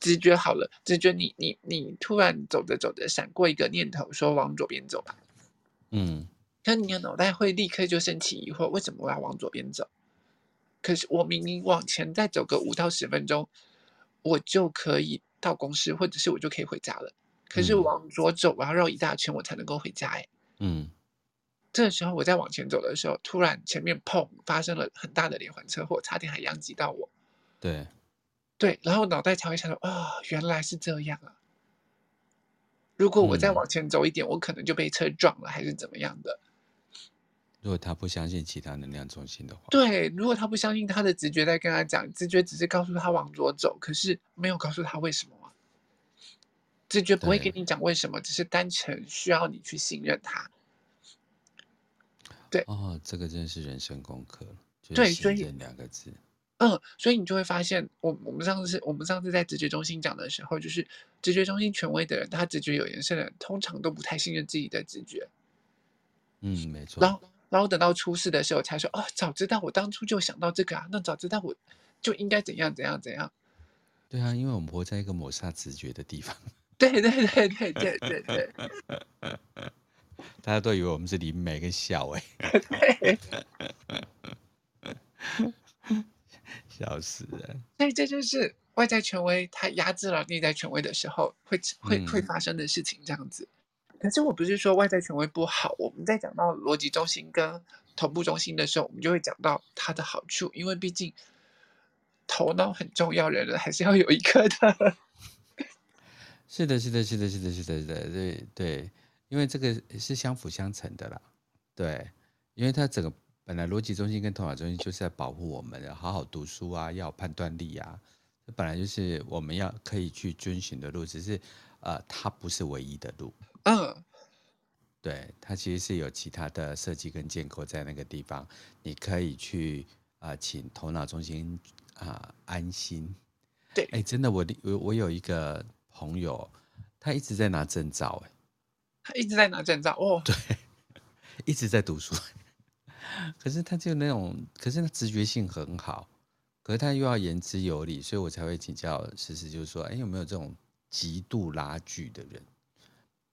直觉好了，直觉你你你突然走着走着闪过一个念头，说往左边走吧。嗯，可你的脑袋会立刻就升起疑惑，为什么我要往左边走？可是我明明往前再走个五到十分钟，我就可以到公司，或者是我就可以回家了。可是往左走，我要绕一大圈，我才能够回家。哎，嗯，这个时候我在往前走的时候，突然前面砰发生了很大的连环车祸，差点还殃及到我。对，对，然后脑袋才会想说：啊、哦，原来是这样啊！如果我再往前走一点，嗯、我可能就被车撞了，还是怎么样的？如果他不相信其他能量中心的话，对，如果他不相信他的直觉在跟他讲，直觉只是告诉他往左走，可是没有告诉他为什么。直觉不会跟你讲为什么，只是单纯需要你去信任他。对哦，这个真是人生功课。对，信任两个字，嗯，所以你就会发现，我我们上次我们上次在直觉中心讲的时候，就是直觉中心权威的人，他直觉有颜色的人，通常都不太信任自己的直觉。嗯，没错。然后，然后等到出事的时候，才说哦，早知道我当初就想到这个啊，那早知道我就应该怎样怎样怎样。对啊，因为我们活在一个抹杀直觉的地方。对对对对对对对，大家都以为我们是灵媒跟笑哎，对，笑死人。所以这就是外在权威它压制了内在权威的时候会会会发生的事情，这样子。可是我不是说外在权威不好，我们在讲到逻辑中心跟同步中心的时候，我们就会讲到它的好处，因为毕竟头脑很重要，人人还是要有一个的。是的，是的，是的，是的，是的，是的，对对，因为这个是相辅相成的啦，对，因为它整个本来逻辑中心跟头脑中心就是在保护我们，要好好读书啊，要有判断力啊，这本来就是我们要可以去遵循的路，只是呃，它不是唯一的路，嗯，对，它其实是有其他的设计跟建构在那个地方，你可以去啊、呃，请头脑中心啊、呃、安心，对，哎，真的，我我我有一个。朋友，他一直在拿证照，哎，他一直在拿证照哦，对，一直在读书，可是他就那种，可是他直觉性很好，可是他又要言之有理，所以我才会请教诗诗，就是说，哎，有没有这种极度拉锯的人？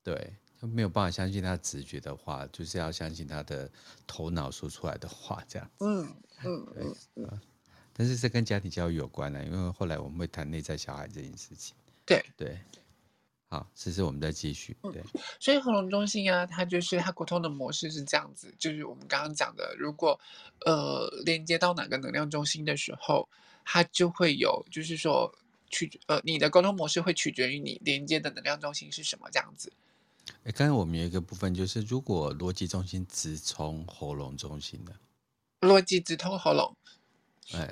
对，就没有办法相信他直觉的话，就是要相信他的头脑说出来的话，这样子，嗯嗯嗯嗯，但是这跟家庭教育有关呢，因为后来我们会谈内在小孩这件事情。对对，好，其实我们再继续。对，嗯、所以喉咙中心啊，它就是它沟通的模式是这样子，就是我们刚刚讲的，如果呃连接到哪个能量中心的时候，它就会有，就是说取呃你的沟通模式会取决于你连接的能量中心是什么这样子。哎，刚才我们有一个部分就是，如果逻辑中心直冲喉咙中心的，逻辑直通喉咙，哎，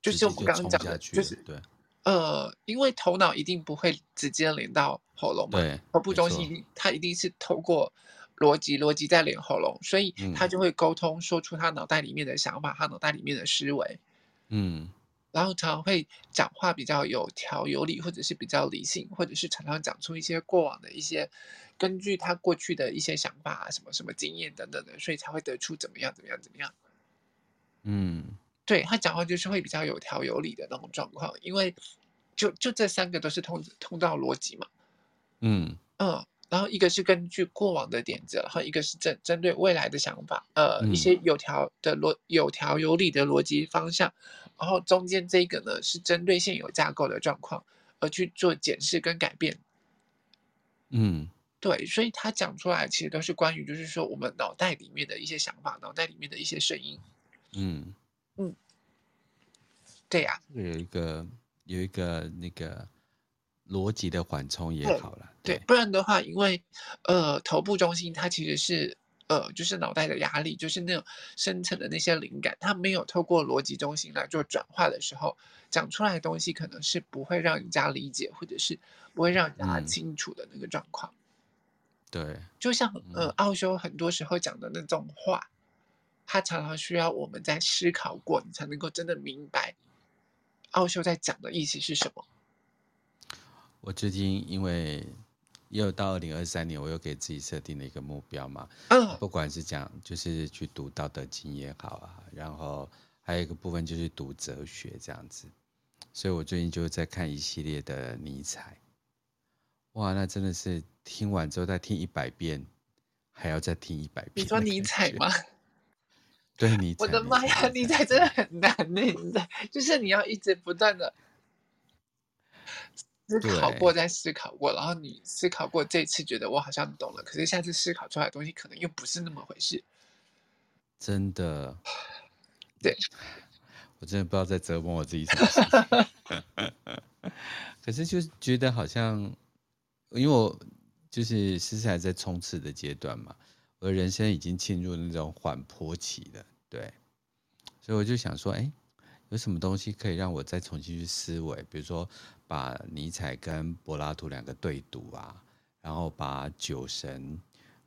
就是我们刚刚讲的，就是对。呃，因为头脑一定不会直接连到喉咙嘛，对，头部中心它一定是透过逻辑，逻辑再连喉咙，所以他就会沟通，说出他脑袋里面的想法，他脑袋里面的思维，嗯，然后常常会讲话比较有条有理，或者是比较理性，或者是常常讲出一些过往的一些根据他过去的一些想法啊，什么什么经验等等的，所以才会得出怎么样怎么样怎么样，嗯，对，他讲话就是会比较有条有理的那种状况，因为就就这三个都是通通道逻辑嘛，嗯嗯。然后一个是根据过往的点子，然后一个是针针对未来的想法，呃，嗯、一些有条的逻有条有理的逻辑方向，然后中间这个呢是针对现有架构的状况而去做检视跟改变。嗯，对，所以他讲出来其实都是关于就是说我们脑袋里面的一些想法，脑袋里面的一些声音。嗯嗯，对呀、啊，有一个有一个那个。逻辑的缓冲也好了，对，对，不然的话，因为呃，头部中心它其实是呃，就是脑袋的压力，就是那种深层的那些灵感，它没有透过逻辑中心来做转化的时候，讲出来的东西可能是不会让人家理解，或者是不会让人家清楚的那个状况。嗯、对，就像呃，奥修很多时候讲的那种话，他常常需要我们在思考过，你才能够真的明白奥修在讲的意思是什么。我最近因为又到二零二三年，我又给自己设定了一个目标嘛。嗯，不管是讲就是去读《道德经》也好啊，然后还有一个部分就是读哲学这样子。所以我最近就在看一系列的尼采。哇，那真的是听完之后再听一百遍，还要再听一百遍。你说尼采吗？对，尼采。我的妈呀，尼采真的很难呢，就是你要一直不断的。思考过再思考过，然后你思考过这次觉得我好像懂了，可是下次思考出来的东西可能又不是那么回事。真的，对，我真的不知道在折磨我自己什么事情。可是就觉得好像，因为我就是实在还在冲刺的阶段嘛，我的人生已经进入那种缓坡期了，对，所以我就想说，哎。有什么东西可以让我再重新去思维？比如说，把尼采跟柏拉图两个对读啊，然后把酒神，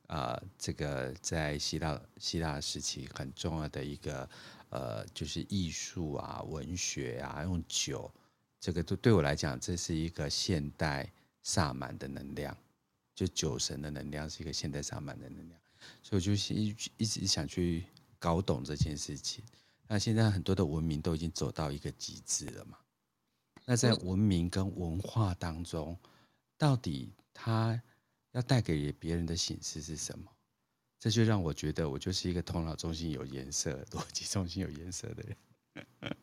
呃，这个在希腊希腊时期很重要的一个，呃，就是艺术啊、文学啊，用酒，这个对对我来讲，这是一个现代萨满的能量，就酒神的能量是一个现代萨满的能量，所以我就一一直想去搞懂这件事情。那现在很多的文明都已经走到一个极致了嘛？那在文明跟文化当中，到底它要带给别人的形式是什么？这就让我觉得我就是一个头脑中心有颜色、逻辑中心有颜色的人，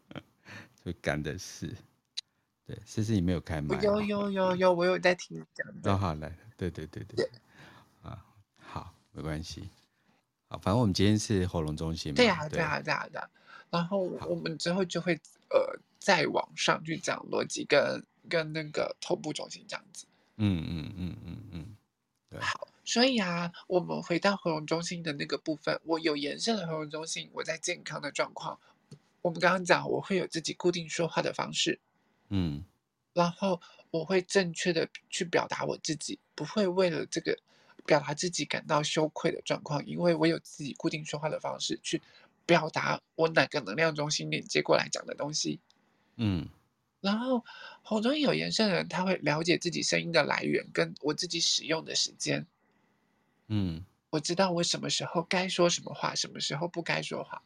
就干的事。对，是不是你没有开麦。有有有有，我有在听讲的。哦，好来，对对对对，啊，好，没关系。好，反正我们今天是喉咙中心嘛。对呀，对呀，对呀，对啊。然后我们之后就会呃再往上去讲逻辑跟跟那个头部中心这样子。嗯嗯嗯嗯嗯。对。好，所以啊，我们回到喉咙中心的那个部分，我有延伸的喉咙中心，我在健康的状况。我们刚刚讲，我会有自己固定说话的方式。嗯。然后我会正确的去表达我自己，不会为了这个表达自己感到羞愧的状况，因为我有自己固定说话的方式去。表达我哪个能量中心连接过来讲的东西，嗯，然后喉中有延伸的人，他会了解自己声音的来源，跟我自己使用的时间，嗯，我知道我什么时候该说什么话，什么时候不该说话。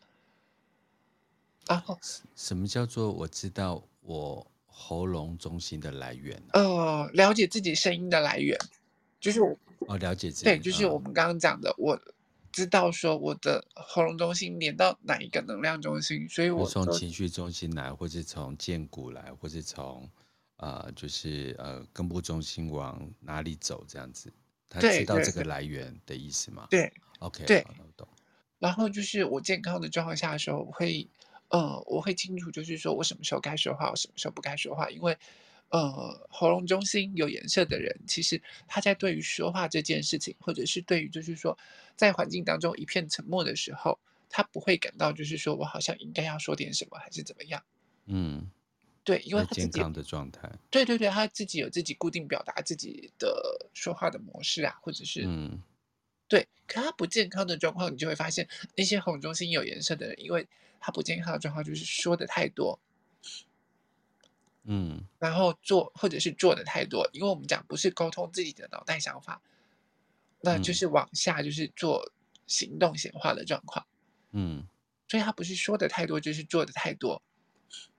然后，什么叫做我知道我喉咙中心的来源？呃，了解自己声音的来源，就是我哦，了解对，就是我们刚刚讲的我。知道说我的喉咙中心连到哪一个能量中心，所以我从情绪中心来，或是从剑骨来，或是从呃，就是呃根部中心往哪里走这样子，他知道这个来源的意思吗？对，OK，对，好，我懂。然后就是我健康的状况下的时候，我会呃，我会清楚，就是说我什么时候该说话，我什么时候不该说话，因为。呃，喉咙中心有颜色的人，其实他在对于说话这件事情，或者是对于就是说，在环境当中一片沉默的时候，他不会感到就是说我好像应该要说点什么，还是怎么样。嗯，对，因为他健康的状态。对对对，他自己有自己固定表达自己的说话的模式啊，或者是嗯，对。可他不健康的状况，你就会发现那些喉咙中心有颜色的人，因为他不健康的状况就是说的太多，嗯，然后做或者是做的太多，因为我们讲不是沟通自己的脑袋想法，那就是往下就是做行动显化的状况，嗯，所以他不是说的太多，就是做的太多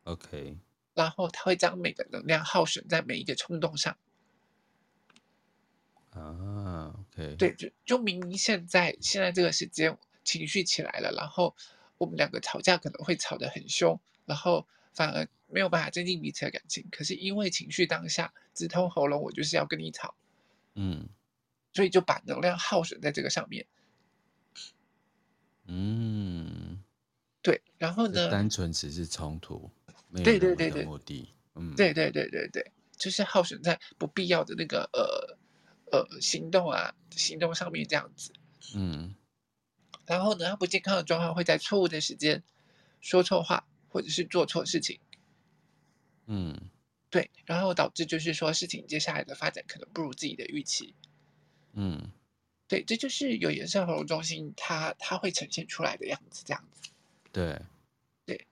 ，OK。然后他会将每个能量耗损在每一个冲动上。啊，OK。对，就就明明现在现在这个时间情绪起来了，然后我们两个吵架可能会吵得很凶，然后反而没有办法增进彼此的感情。可是因为情绪当下直通喉咙，我就是要跟你吵，嗯，所以就把能量耗损在这个上面。嗯，对，然后呢？单纯只是冲突。对对对对，目的，嗯，对对对对对，就是耗损在不必要的那个呃呃行动啊行动上面这样子，嗯，然后呢，他不健康的状况会在错误的时间说错话，或者是做错事情，嗯，对，然后导致就是说事情接下来的发展可能不如自己的预期，嗯，对，这就是有颜色喉咙中心它它会呈现出来的样子，这样子，对。对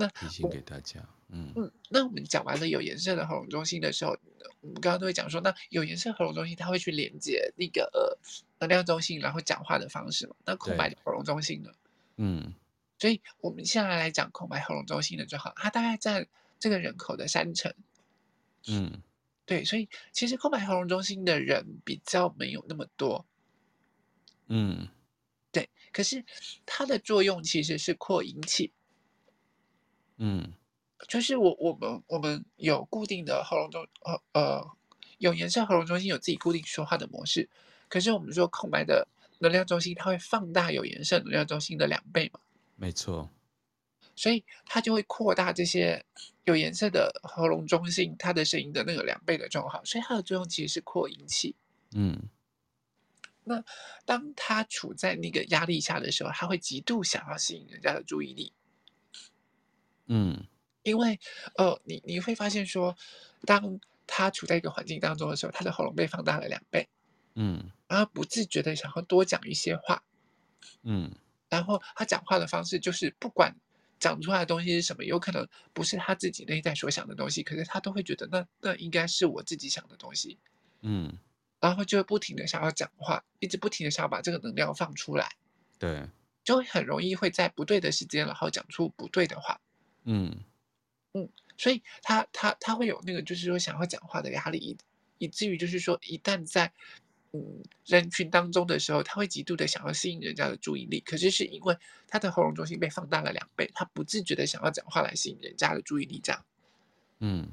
那提醒给大家，嗯嗯，那我们讲完了有颜色的喉咙中心的时候，我们刚刚都会讲说，那有颜色喉咙中心它会去连接那个呃能量中心，然后讲话的方式嘛。那空白的喉咙中心呢？嗯，所以我们现在来讲空白喉咙中心的就好，它大概占这个人口的三成。嗯，对，所以其实空白喉咙中心的人比较没有那么多。嗯，对，可是它的作用其实是扩音器。嗯，就是我我们我们有固定的喉咙中呃呃有颜色喉咙中心有自己固定说话的模式，可是我们说空白的能量中心它会放大有颜色能量中心的两倍嘛？没错，所以它就会扩大这些有颜色的喉咙中心它的声音的那个两倍的状况，所以它的作用其实是扩音器。嗯，那当它处在那个压力下的时候，它会极度想要吸引人家的注意力。嗯，因为呃，你你会发现说，当他处在一个环境当中的时候，他的喉咙被放大了两倍，嗯，然后不自觉的想要多讲一些话，嗯，然后他讲话的方式就是不管讲出来的东西是什么，有可能不是他自己内在所想的东西，可是他都会觉得那那应该是我自己想的东西，嗯，然后就会不停的想要讲话，一直不停的想要把这个能量放出来，对，就会很容易会在不对的时间，然后讲出不对的话。嗯。嗯，所以他他他会有那个，就是说想要讲话的压力，以以至于就是说，一旦在嗯人群当中的时候，他会极度的想要吸引人家的注意力。可是是因为他的喉咙中心被放大了两倍，他不自觉的想要讲话来吸引人家的注意力，这样。嗯，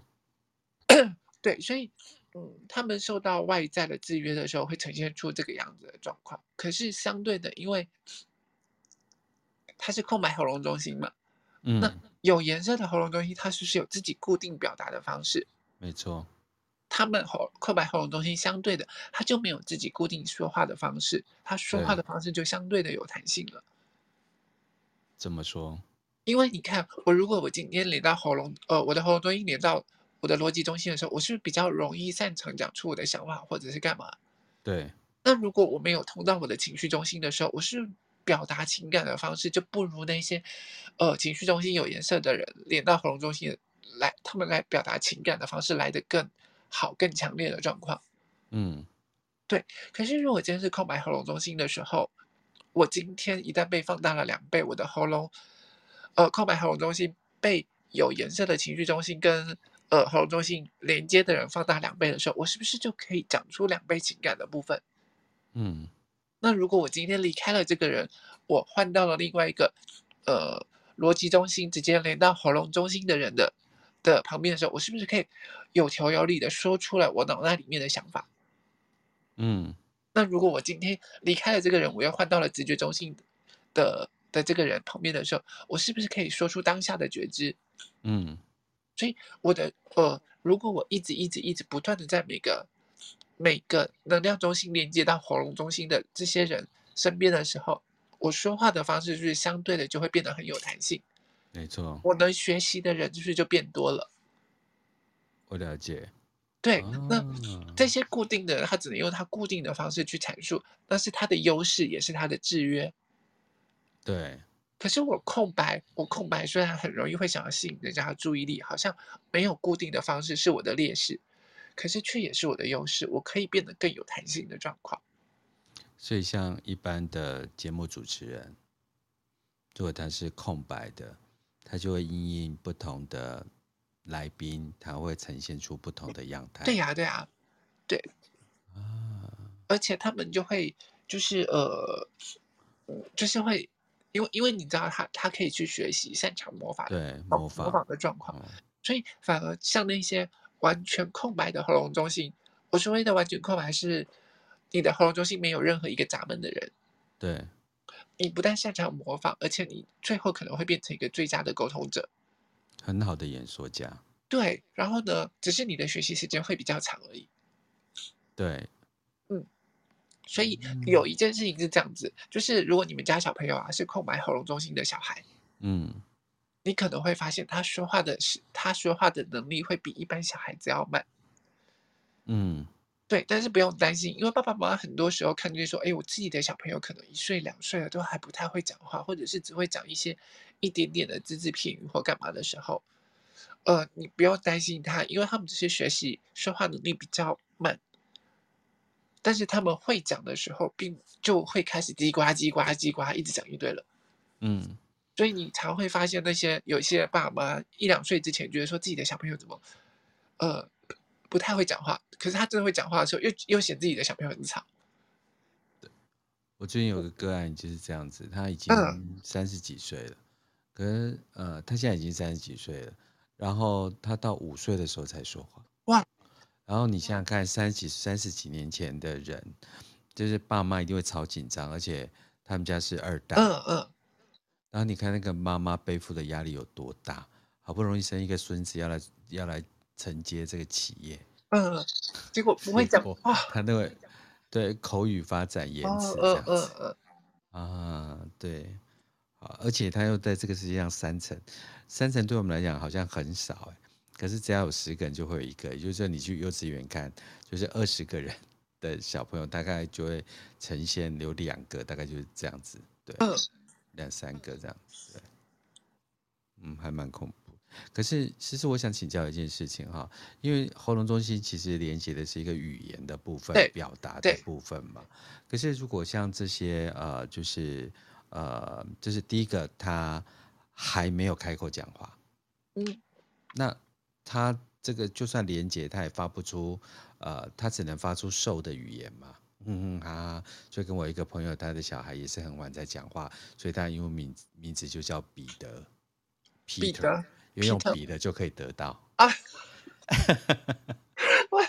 对，所以嗯，他们受到外在的制约的时候，会呈现出这个样子的状况。可是相对的，因为他是空白喉咙中心嘛。嗯，那有颜色的喉咙中心，它是不是有自己固定表达的方式？没错，他们喉空白喉咙中心相对的，他就没有自己固定说话的方式，他说话的方式就相对的有弹性了。怎么说？因为你看，我如果我今天连到喉咙，呃，我的喉咙中心连到我的逻辑中心的时候，我是比较容易擅长讲出我的想法，或者是干嘛？对。那如果我没有通到我的情绪中心的时候，我是。表达情感的方式就不如那些，呃，情绪中心有颜色的人连到喉咙中心来，他们来表达情感的方式来得更好、更强烈的状况。嗯，对。可是如果今天是空白喉咙中心的时候，我今天一旦被放大了两倍，我的喉咙，呃，空白喉咙中心被有颜色的情绪中心跟呃喉咙中心连接的人放大两倍的时候，我是不是就可以讲出两倍情感的部分？嗯。那如果我今天离开了这个人，我换到了另外一个，呃，逻辑中心直接连到喉咙中心的人的的旁边的时候，我是不是可以有条有理的说出来我脑袋里面的想法？嗯。那如果我今天离开了这个人，我又换到了直觉中心的的这个人旁边的时候，我是不是可以说出当下的觉知？嗯。所以我的呃，如果我一直一直一直不断的在每个。每个能量中心连接到喉咙中心的这些人身边的时候，我说话的方式就是相对的就会变得很有弹性。没错，我能学习的人就是就变多了？我了解。对，那这些固定的，他只能用他固定的方式去阐述，那是他的优势，也是他的制约。对。可是我空白，我空白虽然很容易会想要吸引人家的注意力，好像没有固定的方式是我的劣势，可是却也是我的优势，我可以变得更有弹性的状况。所以，像一般的节目主持人，如果他是空白的，他就会因应不同的来宾，他会呈现出不同的样态。对呀，对呀，对。啊，而且他们就会就是呃，就是会。因为因为你知道他他可以去学习擅长模仿，对模仿模仿的状况，嗯，所以反而像那些完全空白的喉咙中心，我所谓的完全空白是你的喉咙中心没有任何一个闸门的人，对，你不但擅长模仿，而且你最后可能会变成一个最佳的沟通者，很好的演说家，对，然后呢，只是你的学习时间会比较长而已，对。嗯所以有一件事情是这样子，就是如果你们家小朋友啊是空白喉咙中心的小孩，嗯，你可能会发现他说话的是他说话的能力会比一般小孩子要慢，嗯，对，但是不用担心，因为爸爸妈妈很多时候看见说，哎，我自己的小朋友可能一岁两岁了都还不太会讲话，或者是只会讲一些一点点的只字片语或干嘛的时候，呃，你不用担心他，因为他们这些学习说话能力比较慢。但是他们会讲的时候，并就会开始叽呱叽呱叽呱一直讲一堆了，嗯，所以你常会发现那些有些爸妈一两岁之前觉得说自己的小朋友怎么，呃，不太会讲话，可是他真的会讲话的时候，又又嫌自己的小朋友很吵。对，我最近有个个案就是这样子，他已经三十几岁了，嗯、可是呃，他现在已经三十几岁了，然后他到五岁的时候才说话。哇！然后你想想看，三十几、三十几年前的人，就是爸妈一定会超紧张，而且他们家是二代。嗯嗯。然后你看那个妈妈背负的压力有多大，好不容易生一个孙子，要来要来承接这个企业。嗯。结果不会讲话。他那个对口语发展延迟这样子。啊，对。啊，而且他又在这个世界上三层，三层对我们来讲好像很少哎。可是只要有十个人，就会有一个，也就是说你去幼稚园看，就是二十个人的小朋友，大概就会呈现有两个，大概就是这样子，对，两三个这样子，对，嗯，还蛮恐怖。可是其实我想请教一件事情哈，因为喉咙中心其实连接的是一个语言的部分，表达的部分嘛。可是如果像这些呃，就是呃，就是第一个他还没有开口讲话，嗯，那。他这个就算连接，他也发不出，呃，他只能发出兽的语言嘛，嗯嗯啊，就跟我一个朋友，他的小孩也是很晚在讲话，所以他英文名名字就叫彼得，Peter，因为用彼得就可以得到啊。我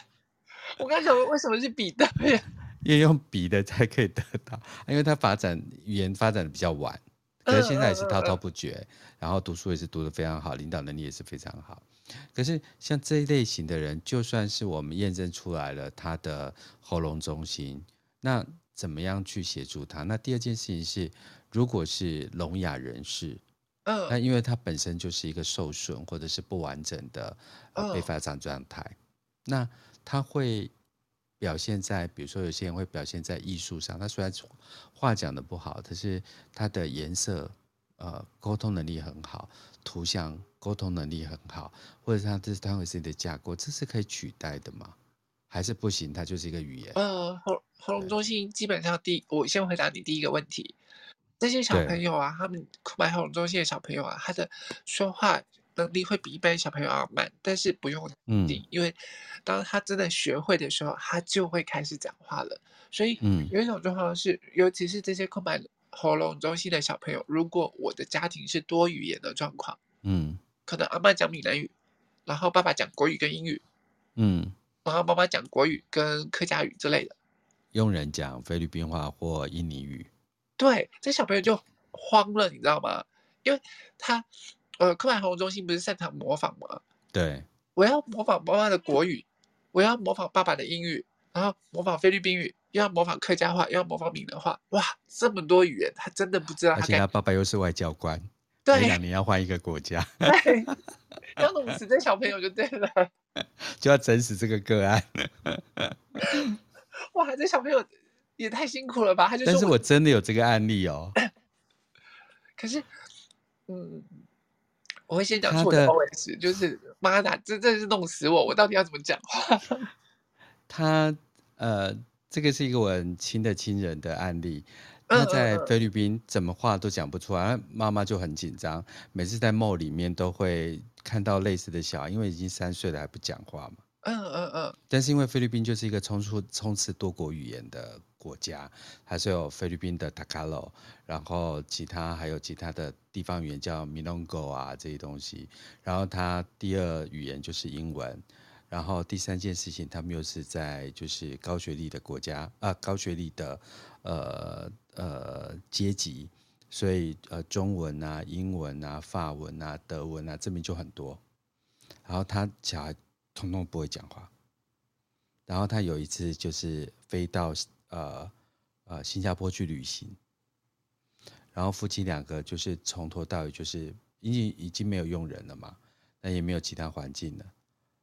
我刚想问，为什么是彼得呀？因为用笔的才可以得到，因为他发展语言发展的比较晚，可是现在也是滔滔不绝，然后读书也是读得非常好，领导能力也是非常好。可是像这一类型的人，就算是我们验证出来了他的喉咙中心，那怎么样去协助他？那第二件事情是，如果是聋哑人士，嗯，那因为他本身就是一个受损或者是不完整的呃被发展状态，那他会表现在，比如说有些人会表现在艺术上，他虽然话讲的不好，但是他的颜色，呃，沟通能力很好，图像。沟通能力很好，或者是他这是单位式的架构，这是可以取代的吗？还是不行？它就是一个语言。呃，喉喉咙中心基本上第，我先回答你第一个问题。这些小朋友啊，他们空白喉咙中心的小朋友啊，他的说话能力会比一般小朋友要慢，但是不用嗯，因为当他真的学会的时候，他就会开始讲话了。所以，嗯，有一种状况是，尤其是这些空白喉咙中心的小朋友，如果我的家庭是多语言的状况，嗯。可能阿妈讲闽南语，然后爸爸讲国语跟英语，嗯，然后妈妈讲国语跟客家语之类的，佣人讲菲律宾话或印尼语，对，这小朋友就慌了，你知道吗？因为他，呃，科曼航空中心不是擅长模仿吗？对，我要模仿妈妈的国语，我要模仿爸爸的英语，然后模仿菲律宾语，又要模仿客家话，又要模仿闽南话，哇，这么多语言，他真的不知道他。而且他爸爸又是外交官。对，每两年要换一个国家，对，要弄死这小朋友就对了，就要整死这个个案。哇，这小朋友也太辛苦了吧？他就说，但是我真的有这个案例哦。可是，嗯，我会先讲出我的 OS，就是妈的，这真是弄死我！我到底要怎么讲话？他呃，这个是一个我很亲的亲人的案例。他在菲律宾怎么话都讲不出来，妈妈就很紧张，每次在梦里面都会看到类似的小孩，因为已经三岁了还不讲话嘛。嗯嗯嗯。但是因为菲律宾就是一个充出充斥多国语言的国家，还是有菲律宾的 Tagalog，然后其他还有其他的地方语言叫 Milongo 啊这些东西，然后他第二语言就是英文。然后第三件事情，他们又是在就是高学历的国家啊，高学历的呃呃阶级，所以呃中文啊、英文啊、法文啊、德文啊这边就很多。然后他小孩通通不会讲话。然后他有一次就是飞到呃呃，新加坡去旅行，然后夫妻两个就是从头到尾就是已经已经没有佣人了嘛，那也没有其他环境了，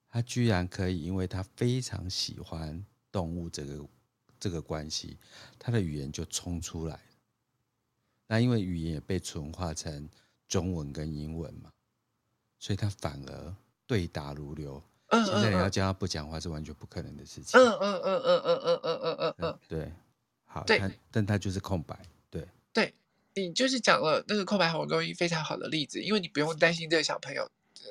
他居然可以，因为他非常喜欢动物这个这个关系，他的语言就冲出来。那因为语言也被纯化成中文跟英文嘛，所以他反而对答如流。现在你要叫他不讲话，是完全不可能的事情。嗯嗯嗯嗯嗯嗯嗯。对，好，对，但他就是空白。对，对，你就是讲了那个空白红中医非常好的例子，因为你不用担心这个小朋友。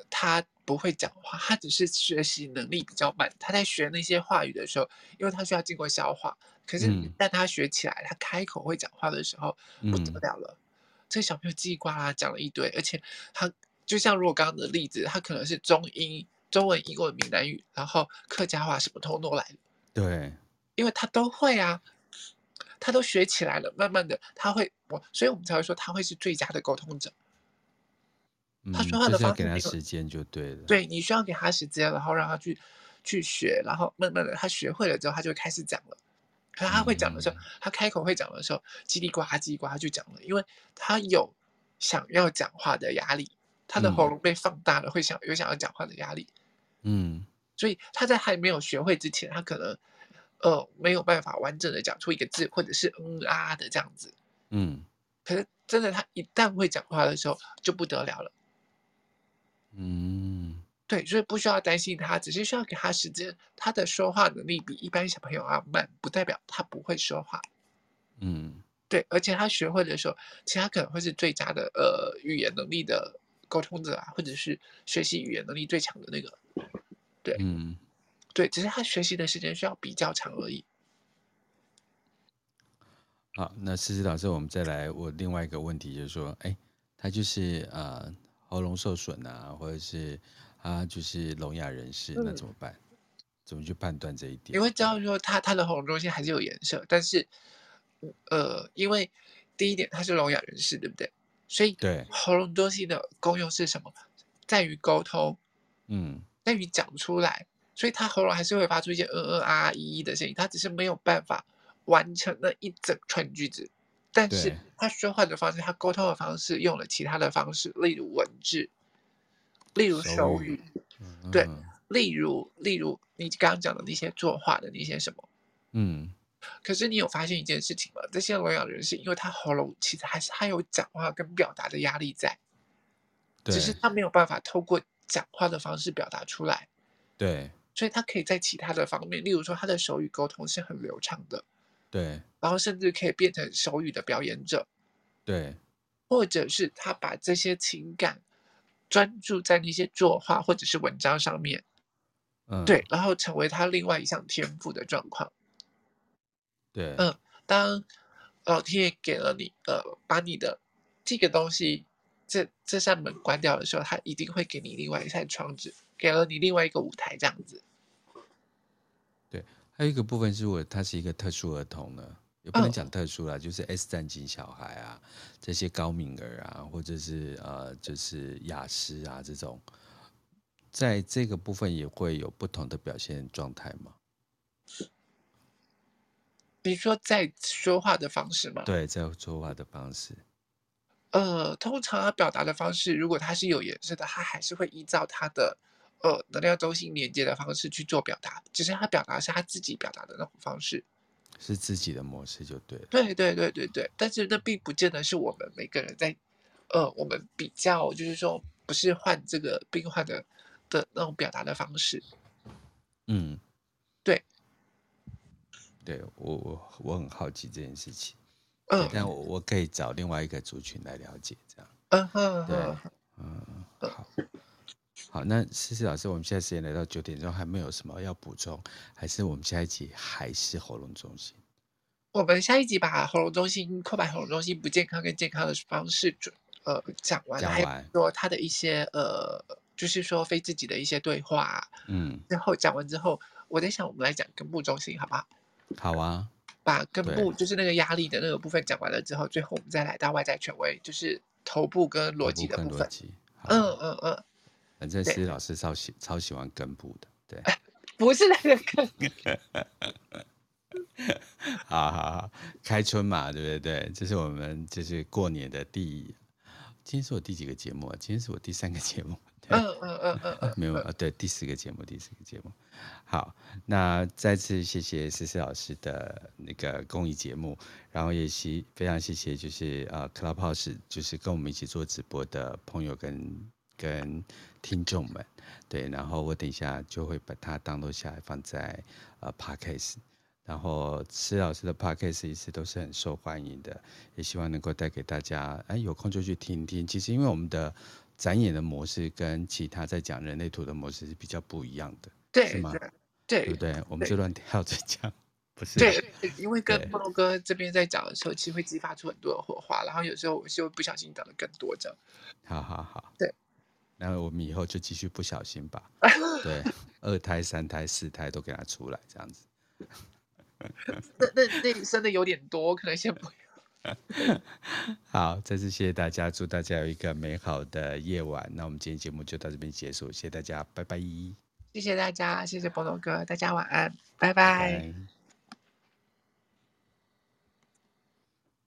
他不会讲话，他只是学习能力比较慢。他在学那些话语的时候，因为他需要经过消化。可是，但他学起来，他开口会讲话的时候，不得了了。嗯、这个小朋友叽里呱啦讲了一堆，而且他就像如果刚刚的例子，他可能是中英、中文、英文、闽南语，然后客家话什么通通都来了。对，因为他都会啊，他都学起来了。慢慢的，他会我，所以我们才会说他会是最佳的沟通者。他说话的方式，给他时间就对了。对，你需要给他时间，然后让他去去学，然后慢慢的他学会了之后，他就开始讲了。可是他会讲的时候，他开口会讲的时候，叽里呱啦叽里呱啦就讲了，因为他有想要讲话的压力，他的喉咙被放大了，会想有想要讲话的压力。嗯，所以他在还没有学会之前，他可能呃没有办法完整的讲出一个字，或者是嗯啊的这样子。嗯，可是真的他一旦会讲话的时候，就不得了了。嗯，对，所以不需要担心他，只是需要给他时间。他的说话能力比一般小朋友要慢，不代表他不会说话。嗯，对，而且他学会的时候，其实他可能会是最佳的呃语言能力的沟通者啊，或者是学习语言能力最强的那个。对，嗯，对，只是他学习的时间需要比较长而已。好，那思思老师，我们再来我另外一个问题，就是说，哎，他就是呃。喉咙受损啊，或者是他就是聋哑人士，那怎么办？嗯、怎么去判断这一点？你会知道说他他的喉咙中心还是有颜色，但是呃，因为第一点他是聋哑人士，对不对？所以对喉咙中心的功用是什么？在于沟通，嗯，在于讲出来，所以他喉咙还是会发出一些嗯嗯啊啊咿咿的声音，他只是没有办法完成那一整串句子。但是他说话的方式，他沟通的方式用了其他的方式，例如文字，例如手语，嗯、对，例如例如你刚刚讲的那些作画的那些什么，嗯，可是你有发现一件事情吗？这些聋哑人士，因为他喉咙其实还是他有讲话跟表达的压力在，只是他没有办法透过讲话的方式表达出来，对，所以他可以在其他的方面，例如说他的手语沟通是很流畅的。对，然后甚至可以变成手语的表演者，对，或者是他把这些情感专注在那些作画或者是文章上面，嗯，对，然后成为他另外一项天赋的状况。对，嗯，当老天爷给了你，呃，把你的这个东西，这这扇门关掉的时候，他一定会给你另外一扇窗子，给了你另外一个舞台，这样子。对还有一个部分是我，他是一个特殊儿童呢，也不能讲特殊啦，哦、就是 S 战警小孩啊，这些高敏儿啊，或者是呃，就是雅思啊这种，在这个部分也会有不同的表现状态吗？比如说在说话的方式吗？对，在说话的方式。呃，通常他表达的方式，如果他是有颜色的，他还是会依照他的呃能量中心连接的方式去做表达，只是他表达是他自己表达的那种方式，是自己的模式就对了。对对对对对，但是那并不见得是我们每个人在呃我们比较，就是说不是患这个病患的的那种表达的方式。嗯，对，对我我我很好奇这件事情。嗯，但我我可以找另外一个族群来了解，这样。嗯哼，对，好，那思思老师，我们现在时间来到九点钟，还没有什么要补充，还是我们下一集还是喉咙中心？我们下一集把喉咙中心、空白喉咙中心不健康跟健康的方式准呃讲完，讲完，说他的一些呃，就是说非自己的一些对话，嗯，然后讲完之后，我在想我们来讲根部中心，好不好？好啊。把根部就是那个压力的那个部分讲完了之后，最后我们再来到外在权威，就是头部跟逻辑的部分。嗯嗯嗯。反正思思老师超喜超喜欢根部的，对。不是那个根。好好好，开春嘛，对不对？对，这是我们就是过年的第，今天是我第几个节目啊？今天是我第三个节目。嗯嗯嗯嗯嗯，没有啊，对，第四个节目，第四个节目。好，那再次谢谢思思老师的那个公益节目，然后也希非常谢谢就是呃 Clubhouse 就是跟我们一起做直播的朋友跟跟听众们，对，然后我等一下就会把它 download 下来放在呃 Podcast，然后施老师的 Podcast 一直都是很受欢迎的，也希望能够带给大家，哎，有空就去听听。其实因为我们的展演的模式跟其他在讲人类图的模式是比较不一样的，对，是吗？对，对不对？我们就乱跳着讲，不是？对，因为跟猫哥这边在讲的时候，其实会激发出很多的火花，然后有时候我就不小心讲的更多，这样。好好好，对。那我们以后就继续不小心吧，对，二胎、三胎、四胎都给他出来，这样子。那那那生的有点多，可能先不。好，再次谢谢大家，祝大家有一个美好的夜晚。那我们今天节目就到这边结束，谢谢大家，拜拜。谢谢大家，谢谢菠萝哥，大家晚安，拜拜。拜拜。